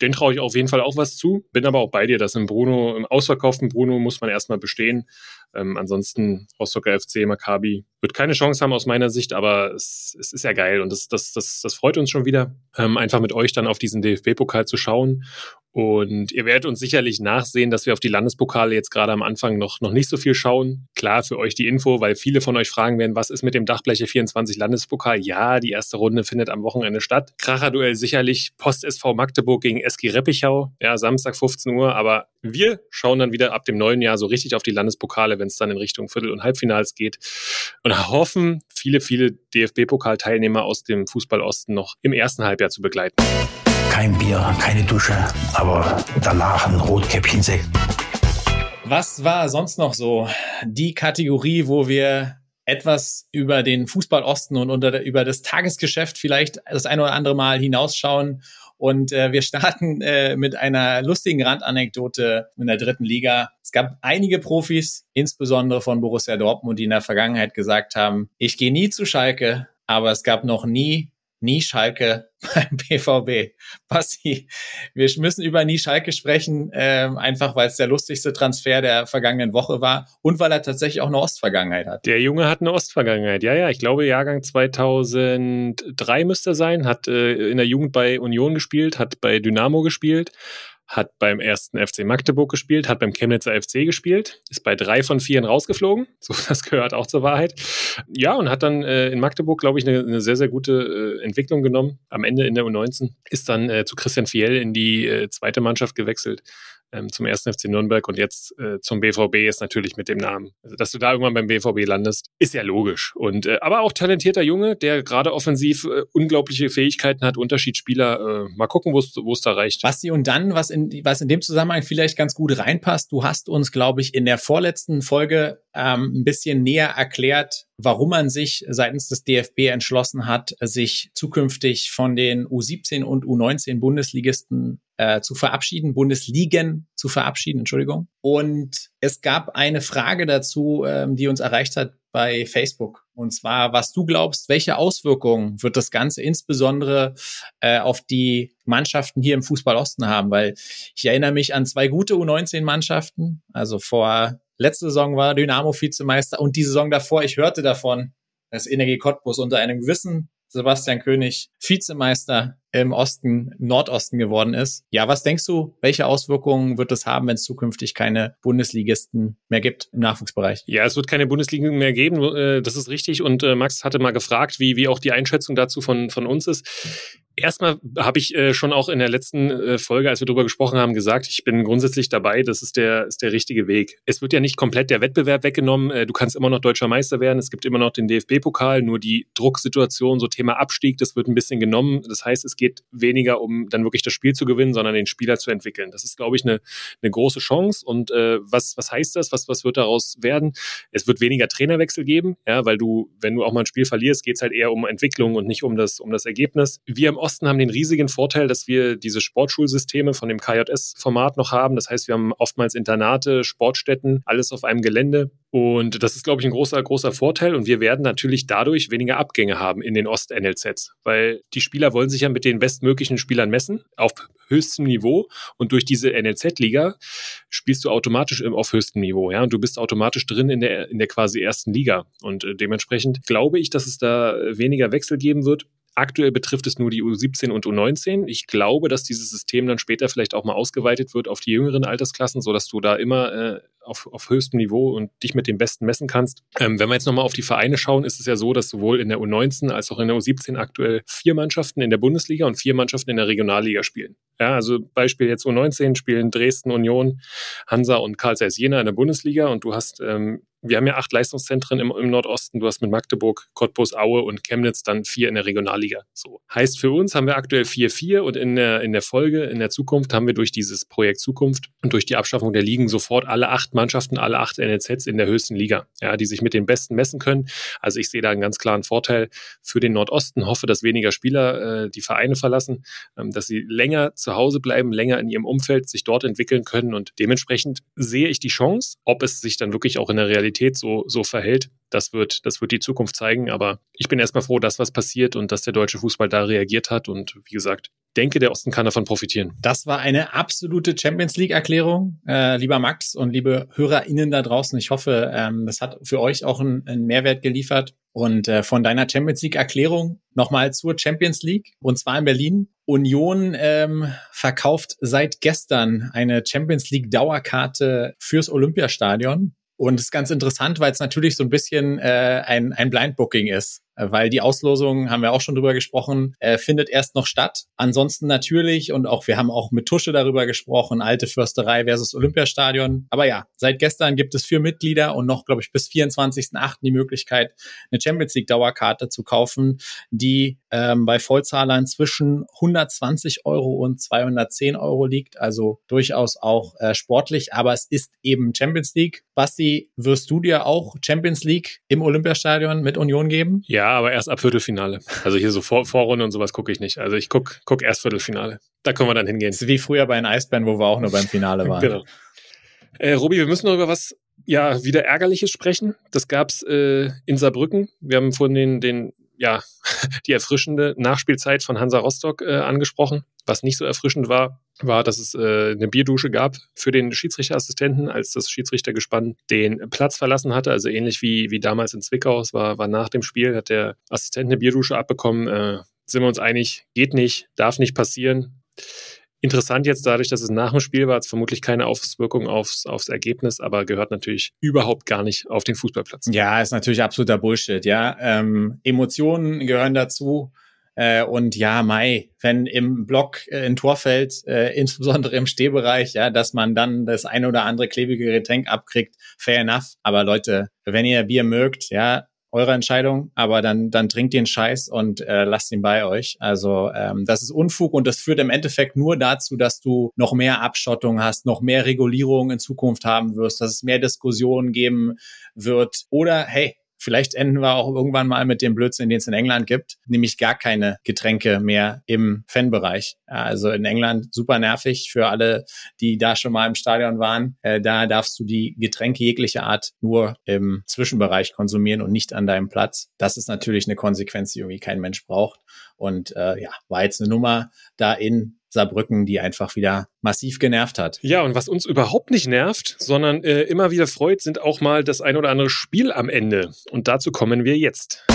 Den traue ich auf jeden Fall auch was zu. Bin aber auch bei dir, dass im Bruno, im ausverkauften Bruno muss man erstmal bestehen. Ähm, ansonsten Rostocker FC, Maccabi wird keine Chance haben aus meiner Sicht, aber es, es ist ja geil und das, das, das, das freut uns schon wieder, ähm, einfach mit euch dann auf diesen DFB-Pokal zu schauen und ihr werdet uns sicherlich nachsehen, dass wir auf die Landespokale jetzt gerade am Anfang noch, noch nicht so viel schauen. Klar, für euch die Info, weil viele von euch fragen werden, was ist mit dem Dachbleche 24 Landespokal? Ja, die erste Runde findet am Wochenende statt. Kracherduell sicherlich Post SV Magdeburg gegen SG Reppichau. Ja, Samstag 15 Uhr. Aber wir schauen dann wieder ab dem neuen Jahr so richtig auf die Landespokale, wenn es dann in Richtung Viertel- und Halbfinals geht. Und hoffen, viele, viele DFB-Pokal-Teilnehmer aus dem Fußball Osten noch im ersten Halbjahr zu begleiten kein Bier, keine Dusche, aber danach ein Rotkäppchensekt. Was war sonst noch so die Kategorie, wo wir etwas über den Fußball Osten und unter, über das Tagesgeschäft vielleicht das ein oder andere Mal hinausschauen? Und äh, wir [laughs] starten äh, mit einer lustigen Randanekdote in der dritten Liga. Es gab einige Profis, insbesondere von Borussia Dortmund, die in der Vergangenheit gesagt haben, ich gehe nie zu Schalke, aber es gab noch nie nie Schalke [laughs] beim BVB. Basti, wir müssen über nie Schalke sprechen, ähm, einfach weil es der lustigste Transfer der vergangenen Woche war und weil er tatsächlich auch eine Ostvergangenheit hat. Der Junge hat eine Ostvergangenheit, ja, ja. Ich glaube, Jahrgang 2003 müsste er sein, hat äh, in der Jugend bei Union gespielt, hat bei Dynamo gespielt, hat beim ersten FC Magdeburg gespielt, hat beim Chemnitzer FC gespielt, ist bei drei von vieren rausgeflogen. [laughs] So, das gehört auch zur Wahrheit. Ja, und hat dann äh, in Magdeburg, glaube ich, eine, eine, sehr, sehr gute äh, Entwicklung genommen. Am Ende in der U19 ist dann äh, zu Christian Fiel in die äh, zweite Mannschaft gewechselt. Ähm, zum ersten FC Nürnberg und jetzt äh, zum BVB ist natürlich mit dem Namen. Also, dass du da irgendwann beim BVB landest, ist ja logisch. Und äh, aber auch talentierter Junge, der gerade offensiv äh, unglaubliche Fähigkeiten hat, Unterschiedsspieler. Äh, mal gucken, wo es da reicht. Basti, und dann, was in, was in dem Zusammenhang vielleicht ganz gut reinpasst, du hast uns, glaube ich, in der vorletzten Folge ähm, ein bisschen näher erklärt, warum man sich seitens des DFB entschlossen hat, sich zukünftig von den U17 und U19 Bundesligisten äh, zu verabschieden, Bundesligen zu verabschieden, Entschuldigung. Und es gab eine Frage dazu, ähm, die uns erreicht hat bei Facebook. Und zwar, was du glaubst, welche Auswirkungen wird das Ganze insbesondere äh, auf die Mannschaften hier im Fußball Osten haben? Weil ich erinnere mich an zwei gute U19-Mannschaften. Also vor letzte Saison war Dynamo Vizemeister und die Saison davor, ich hörte davon, dass Energie Cottbus unter einem gewissen Sebastian König Vizemeister im Osten, im Nordosten geworden ist. Ja, was denkst du, welche Auswirkungen wird es haben, wenn es zukünftig keine Bundesligisten mehr gibt im Nachwuchsbereich? Ja, es wird keine Bundesligen mehr geben, äh, das ist richtig. Und äh, Max hatte mal gefragt, wie, wie auch die Einschätzung dazu von, von uns ist. Erstmal habe ich äh, schon auch in der letzten Folge, als wir darüber gesprochen haben, gesagt, ich bin grundsätzlich dabei, das ist der, ist der richtige Weg. Es wird ja nicht komplett der Wettbewerb weggenommen. Du kannst immer noch deutscher Meister werden. Es gibt immer noch den DFB-Pokal, nur die Drucksituation, so Thema Abstieg, das wird ein bisschen genommen. Das heißt, es geht weniger um dann wirklich das Spiel zu gewinnen, sondern den Spieler zu entwickeln. Das ist, glaube ich, eine, eine große Chance. Und äh, was, was heißt das? Was, was wird daraus werden? Es wird weniger Trainerwechsel geben, ja, weil du, wenn du auch mal ein Spiel verlierst, geht es halt eher um Entwicklung und nicht um das, um das Ergebnis. Wir im Osten haben den riesigen Vorteil, dass wir diese Sportschulsysteme von dem KJS-Format noch haben. Das heißt, wir haben oftmals Internate, Sportstätten, alles auf einem Gelände. Und das ist, glaube ich, ein großer, großer Vorteil. Und wir werden natürlich dadurch weniger Abgänge haben in den Ost-NLZs, weil die Spieler wollen sich ja mit den bestmöglichen Spielern messen auf höchstem Niveau. Und durch diese NLZ-Liga spielst du automatisch auf höchstem Niveau. Ja, und du bist automatisch drin in der, in der quasi ersten Liga. Und äh, dementsprechend glaube ich, dass es da weniger Wechsel geben wird. Aktuell betrifft es nur die U17 und U19. Ich glaube, dass dieses System dann später vielleicht auch mal ausgeweitet wird auf die jüngeren Altersklassen, sodass du da immer äh, auf, auf höchstem Niveau und dich mit dem Besten messen kannst. Ähm, wenn wir jetzt nochmal auf die Vereine schauen, ist es ja so, dass sowohl in der U19 als auch in der U17 aktuell vier Mannschaften in der Bundesliga und vier Mannschaften in der Regionalliga spielen. Ja, also Beispiel jetzt U19 spielen Dresden, Union, Hansa und Karl Zeiss Jena in der Bundesliga und du hast ähm, wir haben ja acht Leistungszentren im, im, Nordosten. Du hast mit Magdeburg, Cottbus, Aue und Chemnitz dann vier in der Regionalliga. So. Heißt für uns haben wir aktuell vier, vier und in der, in der Folge, in der Zukunft haben wir durch dieses Projekt Zukunft und durch die Abschaffung der Ligen sofort alle acht Mannschaften, alle acht NLZs in der höchsten Liga, ja, die sich mit den Besten messen können. Also ich sehe da einen ganz klaren Vorteil für den Nordosten. Hoffe, dass weniger Spieler äh, die Vereine verlassen, ähm, dass sie länger zu Hause bleiben, länger in ihrem Umfeld sich dort entwickeln können und dementsprechend sehe ich die Chance, ob es sich dann wirklich auch in der Realität so, so verhält. Das wird, das wird die Zukunft zeigen. Aber ich bin erstmal froh, dass was passiert und dass der deutsche Fußball da reagiert hat. Und wie gesagt, denke, der Osten kann davon profitieren. Das war eine absolute Champions League-Erklärung, äh, lieber Max und liebe HörerInnen da draußen. Ich hoffe, ähm, das hat für euch auch einen, einen Mehrwert geliefert. Und äh, von deiner Champions League-Erklärung nochmal zur Champions League und zwar in Berlin. Union ähm, verkauft seit gestern eine Champions League Dauerkarte fürs Olympiastadion. Und es ist ganz interessant, weil es natürlich so ein bisschen äh, ein, ein Blind Booking ist weil die Auslosung, haben wir auch schon drüber gesprochen, äh, findet erst noch statt. Ansonsten natürlich, und auch wir haben auch mit Tusche darüber gesprochen, alte Fürsterei versus Olympiastadion. Aber ja, seit gestern gibt es vier Mitglieder und noch, glaube ich, bis 24.08. die Möglichkeit, eine Champions League Dauerkarte zu kaufen, die ähm, bei Vollzahlern zwischen 120 Euro und 210 Euro liegt. Also durchaus auch äh, sportlich, aber es ist eben Champions League. Basti, wirst du dir auch Champions League im Olympiastadion mit Union geben? Ja, aber erst ab Viertelfinale. Also hier so Vor Vorrunde und sowas gucke ich nicht. Also ich guck, guck erst Viertelfinale. Da können wir dann hingehen. Das ist wie früher bei den Eisbären, wo wir auch nur beim Finale waren. genau. Äh, Robi, wir müssen noch über was ja wieder Ärgerliches sprechen. Das gab's äh, in Saarbrücken. Wir haben vorhin den, den ja, [laughs] die erfrischende Nachspielzeit von Hansa Rostock äh, angesprochen. Was nicht so erfrischend war, war, dass es äh, eine Bierdusche gab für den Schiedsrichterassistenten, als das Schiedsrichtergespann den Platz verlassen hatte. Also ähnlich wie, wie damals in Zwickau. Es war, war nach dem Spiel, hat der Assistent eine Bierdusche abbekommen. Äh, sind wir uns einig, geht nicht, darf nicht passieren. Interessant jetzt dadurch, dass es nach dem Spiel war, hat es vermutlich keine Auswirkung aufs, aufs Ergebnis, aber gehört natürlich überhaupt gar nicht auf den Fußballplatz. Ja, ist natürlich absoluter Bullshit, ja. Ähm, Emotionen gehören dazu. Äh, und ja, Mai, wenn im Block äh, ein Tor fällt, äh, insbesondere im Stehbereich, ja, dass man dann das ein oder andere klebige Getränk abkriegt, fair enough. Aber Leute, wenn ihr Bier mögt, ja, eure Entscheidung, aber dann, dann trinkt den Scheiß und äh, lasst ihn bei euch. Also ähm, das ist Unfug und das führt im Endeffekt nur dazu, dass du noch mehr Abschottung hast, noch mehr Regulierung in Zukunft haben wirst, dass es mehr Diskussionen geben wird. Oder hey, Vielleicht enden wir auch irgendwann mal mit dem Blödsinn, den es in England gibt, nämlich gar keine Getränke mehr im Fanbereich. Also in England super nervig für alle, die da schon mal im Stadion waren. Äh, da darfst du die Getränke jeglicher Art nur im Zwischenbereich konsumieren und nicht an deinem Platz. Das ist natürlich eine Konsequenz, die irgendwie kein Mensch braucht. Und äh, ja, war jetzt eine Nummer da in Saarbrücken, die einfach wieder massiv genervt hat. Ja, und was uns überhaupt nicht nervt, sondern äh, immer wieder freut, sind auch mal das ein oder andere Spiel am Ende. Und dazu kommen wir jetzt.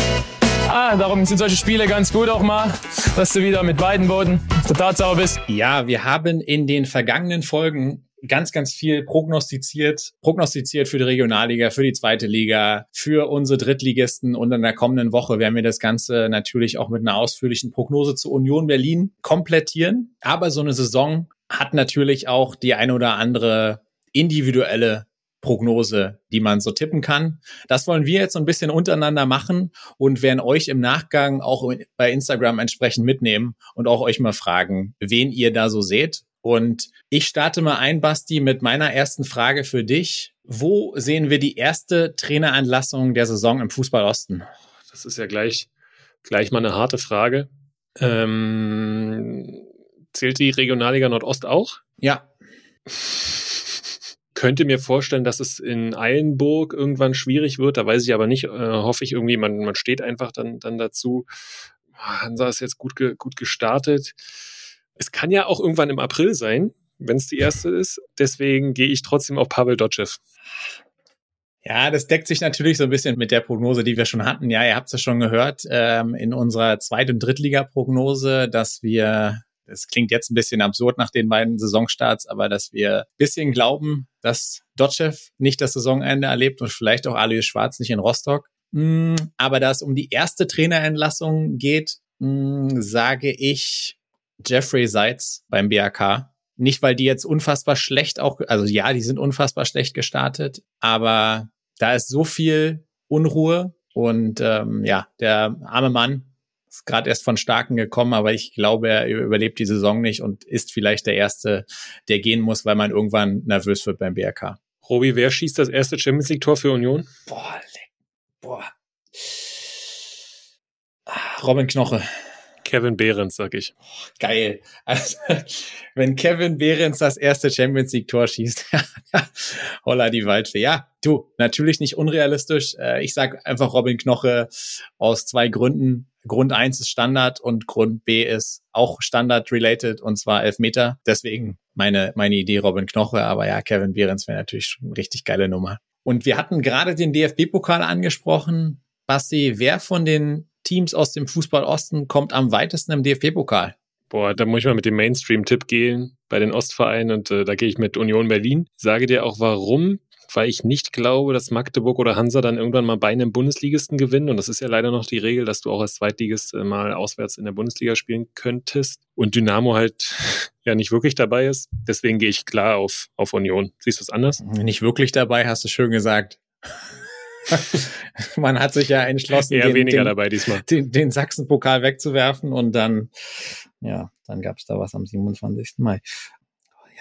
Ah, darum sind solche Spiele ganz gut auch mal, dass du wieder mit beiden Booten der Tatsache bist. Ja, wir haben in den vergangenen Folgen ganz, ganz viel prognostiziert, prognostiziert für die Regionalliga, für die zweite Liga, für unsere Drittligisten und in der kommenden Woche werden wir das Ganze natürlich auch mit einer ausführlichen Prognose zu Union Berlin komplettieren. Aber so eine Saison hat natürlich auch die eine oder andere individuelle Prognose, die man so tippen kann. Das wollen wir jetzt so ein bisschen untereinander machen und werden euch im Nachgang auch bei Instagram entsprechend mitnehmen und auch euch mal fragen, wen ihr da so seht und ich starte mal ein, Basti, mit meiner ersten Frage für dich. Wo sehen wir die erste Traineranlassung der Saison im Fußball Osten? Das ist ja gleich, gleich mal eine harte Frage. Ähm, zählt die Regionalliga Nordost auch? Ja. [laughs] Könnte mir vorstellen, dass es in Eilenburg irgendwann schwierig wird. Da weiß ich aber nicht. Äh, hoffe ich irgendwie, man, man steht einfach dann, dann dazu. Hansa ist jetzt gut, ge, gut gestartet. Es kann ja auch irgendwann im April sein, wenn es die erste ist. Deswegen gehe ich trotzdem auf Pavel Dotschew. Ja, das deckt sich natürlich so ein bisschen mit der Prognose, die wir schon hatten. Ja, ihr habt es ja schon gehört ähm, in unserer Zweit- und Drittliga-Prognose, dass wir, das klingt jetzt ein bisschen absurd nach den beiden Saisonstarts, aber dass wir ein bisschen glauben, dass Dotschew nicht das Saisonende erlebt und vielleicht auch Alois Schwarz nicht in Rostock. Mm, aber da es um die erste Trainerentlassung geht, mm, sage ich Jeffrey Seitz beim BAK. Nicht, weil die jetzt unfassbar schlecht auch, also ja, die sind unfassbar schlecht gestartet, aber da ist so viel Unruhe und ähm, ja, der arme Mann ist gerade erst von Starken gekommen, aber ich glaube, er überlebt die Saison nicht und ist vielleicht der Erste, der gehen muss, weil man irgendwann nervös wird beim BRK. Robi, wer schießt das erste Champions League-Tor für Union? Boah, boah. Ah, Robin Knoche. Kevin Behrens, sag ich. Geil. Also, [laughs] wenn Kevin Behrens das erste Champions League Tor schießt, [laughs] holla die Waldfee. Ja, du, natürlich nicht unrealistisch. Äh, ich sag einfach Robin Knoche aus zwei Gründen. Grund eins ist Standard und Grund B ist auch Standard-related und zwar Elfmeter. Deswegen meine, meine Idee Robin Knoche. Aber ja, Kevin Behrens wäre natürlich schon eine richtig geile Nummer. Und wir hatten gerade den DFB-Pokal angesprochen. Basti, wer von den Teams aus dem Fußball Osten kommt am weitesten im DFB-Pokal? Boah, da muss ich mal mit dem Mainstream-Tipp gehen bei den Ostvereinen und äh, da gehe ich mit Union Berlin. Sage dir auch warum, weil ich nicht glaube, dass Magdeburg oder Hansa dann irgendwann mal bei einem Bundesligisten gewinnen. Und das ist ja leider noch die Regel, dass du auch als Zweitligist äh, mal auswärts in der Bundesliga spielen könntest. Und Dynamo halt [laughs] ja nicht wirklich dabei ist. Deswegen gehe ich klar auf, auf Union. Siehst du es anders? Nicht wirklich dabei, hast du schön gesagt. [laughs] [laughs] Man hat sich ja entschlossen, Eher den, weniger den, dabei diesmal. Den, den Sachsen-Pokal wegzuwerfen und dann, ja, dann gab es da was am 27. Mai.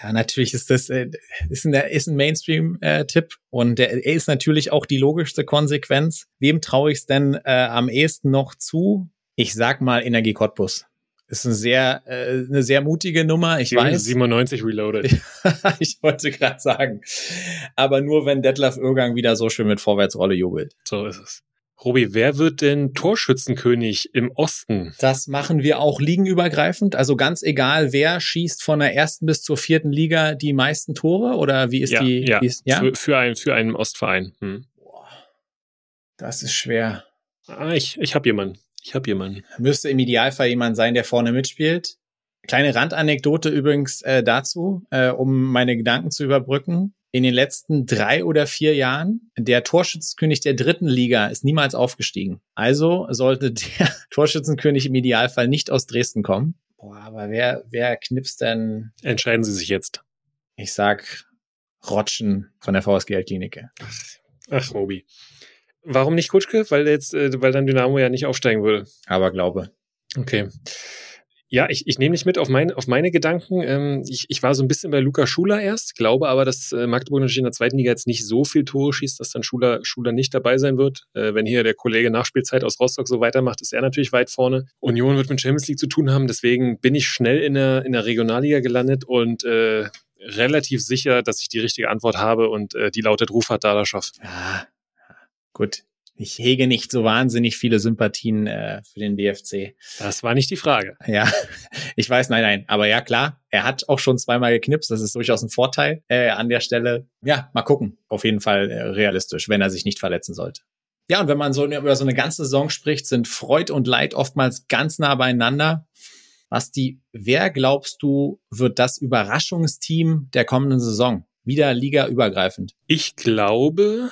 Ja, natürlich ist das äh, ist ein, ist ein Mainstream-Tipp äh, und der, er ist natürlich auch die logischste Konsequenz. Wem traue ich es denn äh, am ehesten noch zu? Ich sag mal Energie Cottbus. Ist eine sehr, äh, eine sehr mutige Nummer. Ich 97 weiß. Reloaded. [laughs] ich wollte gerade sagen. Aber nur wenn Detlef Irgang wieder so schön mit Vorwärtsrolle jubelt. So ist es. Robi, wer wird denn Torschützenkönig im Osten? Das machen wir auch ligenübergreifend. Also ganz egal, wer schießt von der ersten bis zur vierten Liga die meisten Tore oder wie ist ja, die? Ja, ist, ja? Für, für, einen, für einen Ostverein. Hm. Das ist schwer. Ah, ich ich habe jemanden. Ich habe jemanden. Müsste im Idealfall jemand sein, der vorne mitspielt. Kleine Randanekdote übrigens äh, dazu, äh, um meine Gedanken zu überbrücken. in den letzten drei oder vier Jahren, der Torschützenkönig der dritten Liga ist niemals aufgestiegen. Also sollte der [laughs] Torschützenkönig im Idealfall nicht aus Dresden kommen. Boah, aber wer, wer knipst denn? Entscheiden Sie sich jetzt. Ich sag Rotschen von der VSG Klinike. Ach, Mobi. Warum nicht Kutschke? Weil jetzt, äh, weil dann Dynamo ja nicht aufsteigen würde. Aber glaube. Okay. Ja, ich, ich nehme dich mit auf, mein, auf meine Gedanken. Ähm, ich, ich war so ein bisschen bei Luca Schuler erst, glaube aber, dass äh, Magdeburg natürlich in der zweiten Liga jetzt nicht so viel Tore schießt, dass dann Schuler, Schuler nicht dabei sein wird. Äh, wenn hier der Kollege Nachspielzeit aus Rostock so weitermacht, ist er natürlich weit vorne. Union wird mit Champions League zu tun haben, deswegen bin ich schnell in der, in der Regionalliga gelandet und äh, relativ sicher, dass ich die richtige Antwort habe und äh, die lautet Rufat Dadaschow. Ah, gut. Ich hege nicht so wahnsinnig viele Sympathien äh, für den DFC. Das war nicht die Frage. Ja, [laughs] ich weiß, nein, nein. Aber ja, klar, er hat auch schon zweimal geknipst. Das ist durchaus ein Vorteil äh, an der Stelle. Ja, mal gucken. Auf jeden Fall äh, realistisch, wenn er sich nicht verletzen sollte. Ja, und wenn man so über so eine ganze Saison spricht, sind Freud und Leid oftmals ganz nah beieinander. Basti, wer glaubst du, wird das Überraschungsteam der kommenden Saison? Wieder Liga übergreifend. Ich glaube,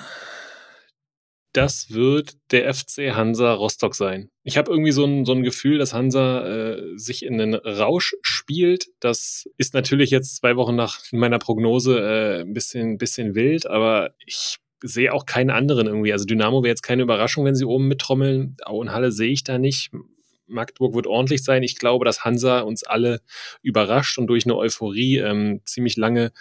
das wird der FC Hansa Rostock sein. Ich habe irgendwie so ein, so ein Gefühl, dass Hansa äh, sich in den Rausch spielt. Das ist natürlich jetzt zwei Wochen nach meiner Prognose äh, ein bisschen, bisschen wild, aber ich sehe auch keinen anderen irgendwie. Also Dynamo wäre jetzt keine Überraschung, wenn sie oben mittrommeln. Au und Halle sehe ich da nicht. Magdeburg wird ordentlich sein. Ich glaube, dass Hansa uns alle überrascht und durch eine Euphorie ähm, ziemlich lange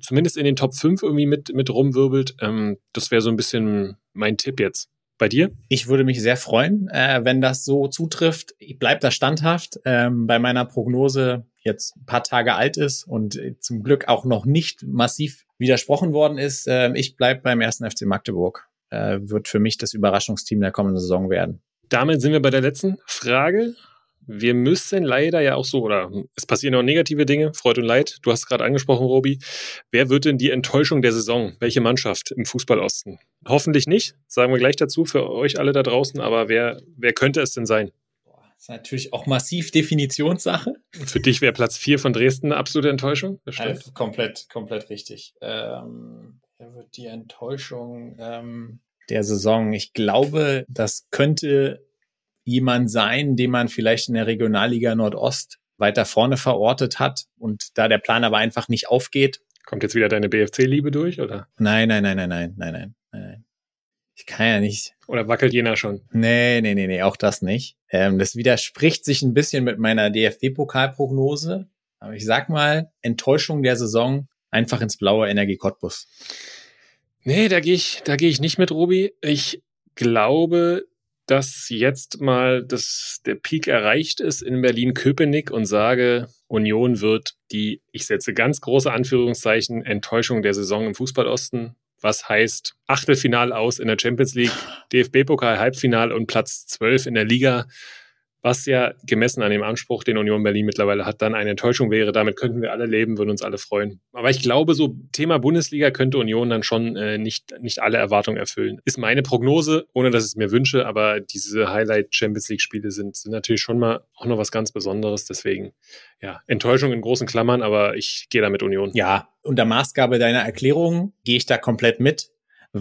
zumindest in den Top 5 irgendwie mit, mit rumwirbelt. Ähm, das wäre so ein bisschen mein Tipp jetzt. Bei dir? Ich würde mich sehr freuen, äh, wenn das so zutrifft. Ich bleib da standhaft. Ähm, bei meiner Prognose jetzt ein paar Tage alt ist und äh, zum Glück auch noch nicht massiv widersprochen worden ist. Äh, ich bleib beim ersten FC Magdeburg. Äh, wird für mich das Überraschungsteam der kommenden Saison werden. Damit sind wir bei der letzten Frage. Wir müssen leider ja auch so, oder es passieren auch negative Dinge, Freude und Leid. Du hast gerade angesprochen, Robi. Wer wird denn die Enttäuschung der Saison? Welche Mannschaft im Fußballosten? Hoffentlich nicht, sagen wir gleich dazu für euch alle da draußen, aber wer, wer könnte es denn sein? Das ist natürlich auch massiv Definitionssache. Für dich wäre Platz 4 von Dresden eine absolute Enttäuschung? Also komplett, komplett richtig. Ähm, wer wird die Enttäuschung ähm, der Saison? Ich glaube, das könnte jemand sein, den man vielleicht in der Regionalliga Nordost weiter vorne verortet hat und da der Plan aber einfach nicht aufgeht. Kommt jetzt wieder deine BFC-Liebe durch, oder? Nein, nein, nein, nein, nein, nein, nein, nein. Ich kann ja nicht. Oder wackelt jener schon? Nee, nee, nee, nee, auch das nicht. Ähm, das widerspricht sich ein bisschen mit meiner DFB-Pokalprognose. Aber ich sag mal, Enttäuschung der Saison einfach ins blaue Energie Cottbus. Nee, da gehe ich, da gehe ich nicht mit, Robi. Ich glaube, dass jetzt mal das, der Peak erreicht ist in Berlin-Köpenick und sage, Union wird die, ich setze ganz große Anführungszeichen, Enttäuschung der Saison im Fußballosten. Was heißt Achtelfinal aus in der Champions League, [laughs] DFB-Pokal Halbfinal und Platz 12 in der Liga was ja gemessen an dem Anspruch, den Union Berlin mittlerweile hat, dann eine Enttäuschung wäre. Damit könnten wir alle leben, würden uns alle freuen. Aber ich glaube, so Thema Bundesliga könnte Union dann schon äh, nicht, nicht alle Erwartungen erfüllen. Ist meine Prognose, ohne dass ich es mir wünsche, aber diese Highlight Champions League Spiele sind, sind natürlich schon mal auch noch was ganz Besonderes. Deswegen, ja, Enttäuschung in großen Klammern, aber ich gehe da mit Union. Ja, unter Maßgabe deiner Erklärung gehe ich da komplett mit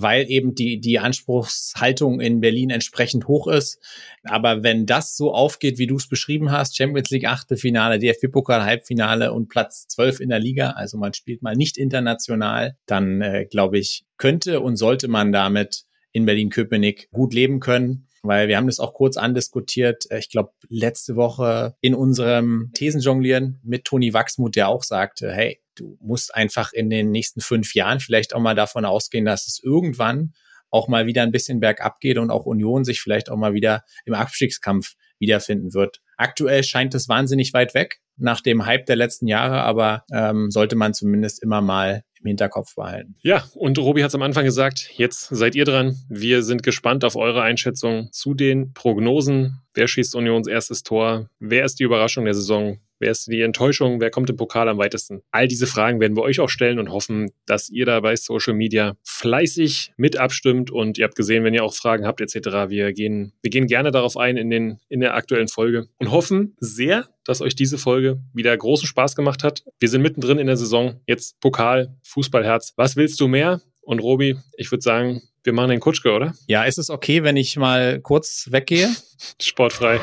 weil eben die, die Anspruchshaltung in Berlin entsprechend hoch ist. Aber wenn das so aufgeht, wie du es beschrieben hast, Champions League Achtelfinale, DFB-Pokal Halbfinale und Platz 12 in der Liga, also man spielt mal nicht international, dann äh, glaube ich, könnte und sollte man damit in Berlin-Köpenick gut leben können weil wir haben das auch kurz andiskutiert. Äh, ich glaube, letzte Woche in unserem Thesenjonglieren mit Toni Wachsmuth, der auch sagte, hey, du musst einfach in den nächsten fünf Jahren vielleicht auch mal davon ausgehen, dass es irgendwann auch mal wieder ein bisschen bergab geht und auch Union sich vielleicht auch mal wieder im Abstiegskampf wiederfinden wird. Aktuell scheint es wahnsinnig weit weg nach dem Hype der letzten Jahre, aber ähm, sollte man zumindest immer mal im Hinterkopf behalten. Ja, und Robi hat es am Anfang gesagt, jetzt seid ihr dran. Wir sind gespannt auf eure Einschätzung zu den Prognosen. Wer schießt Unions erstes Tor? Wer ist die Überraschung der Saison? Wer ist die Enttäuschung? Wer kommt im Pokal am weitesten? All diese Fragen werden wir euch auch stellen und hoffen, dass ihr da bei Social Media fleißig mit abstimmt. Und ihr habt gesehen, wenn ihr auch Fragen habt etc., wir gehen, wir gehen gerne darauf ein in, den, in der aktuellen Folge und hoffen sehr, dass euch diese Folge wieder großen Spaß gemacht hat. Wir sind mittendrin in der Saison. Jetzt Pokal, Fußballherz. Was willst du mehr? Und Robi, ich würde sagen, wir machen den Kutschke, oder? Ja, ist es okay, wenn ich mal kurz weggehe? [laughs] Sportfrei.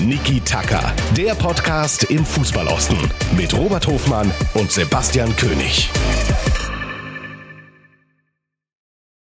Niki Tacker, der Podcast im Fußballosten mit Robert Hofmann und Sebastian König.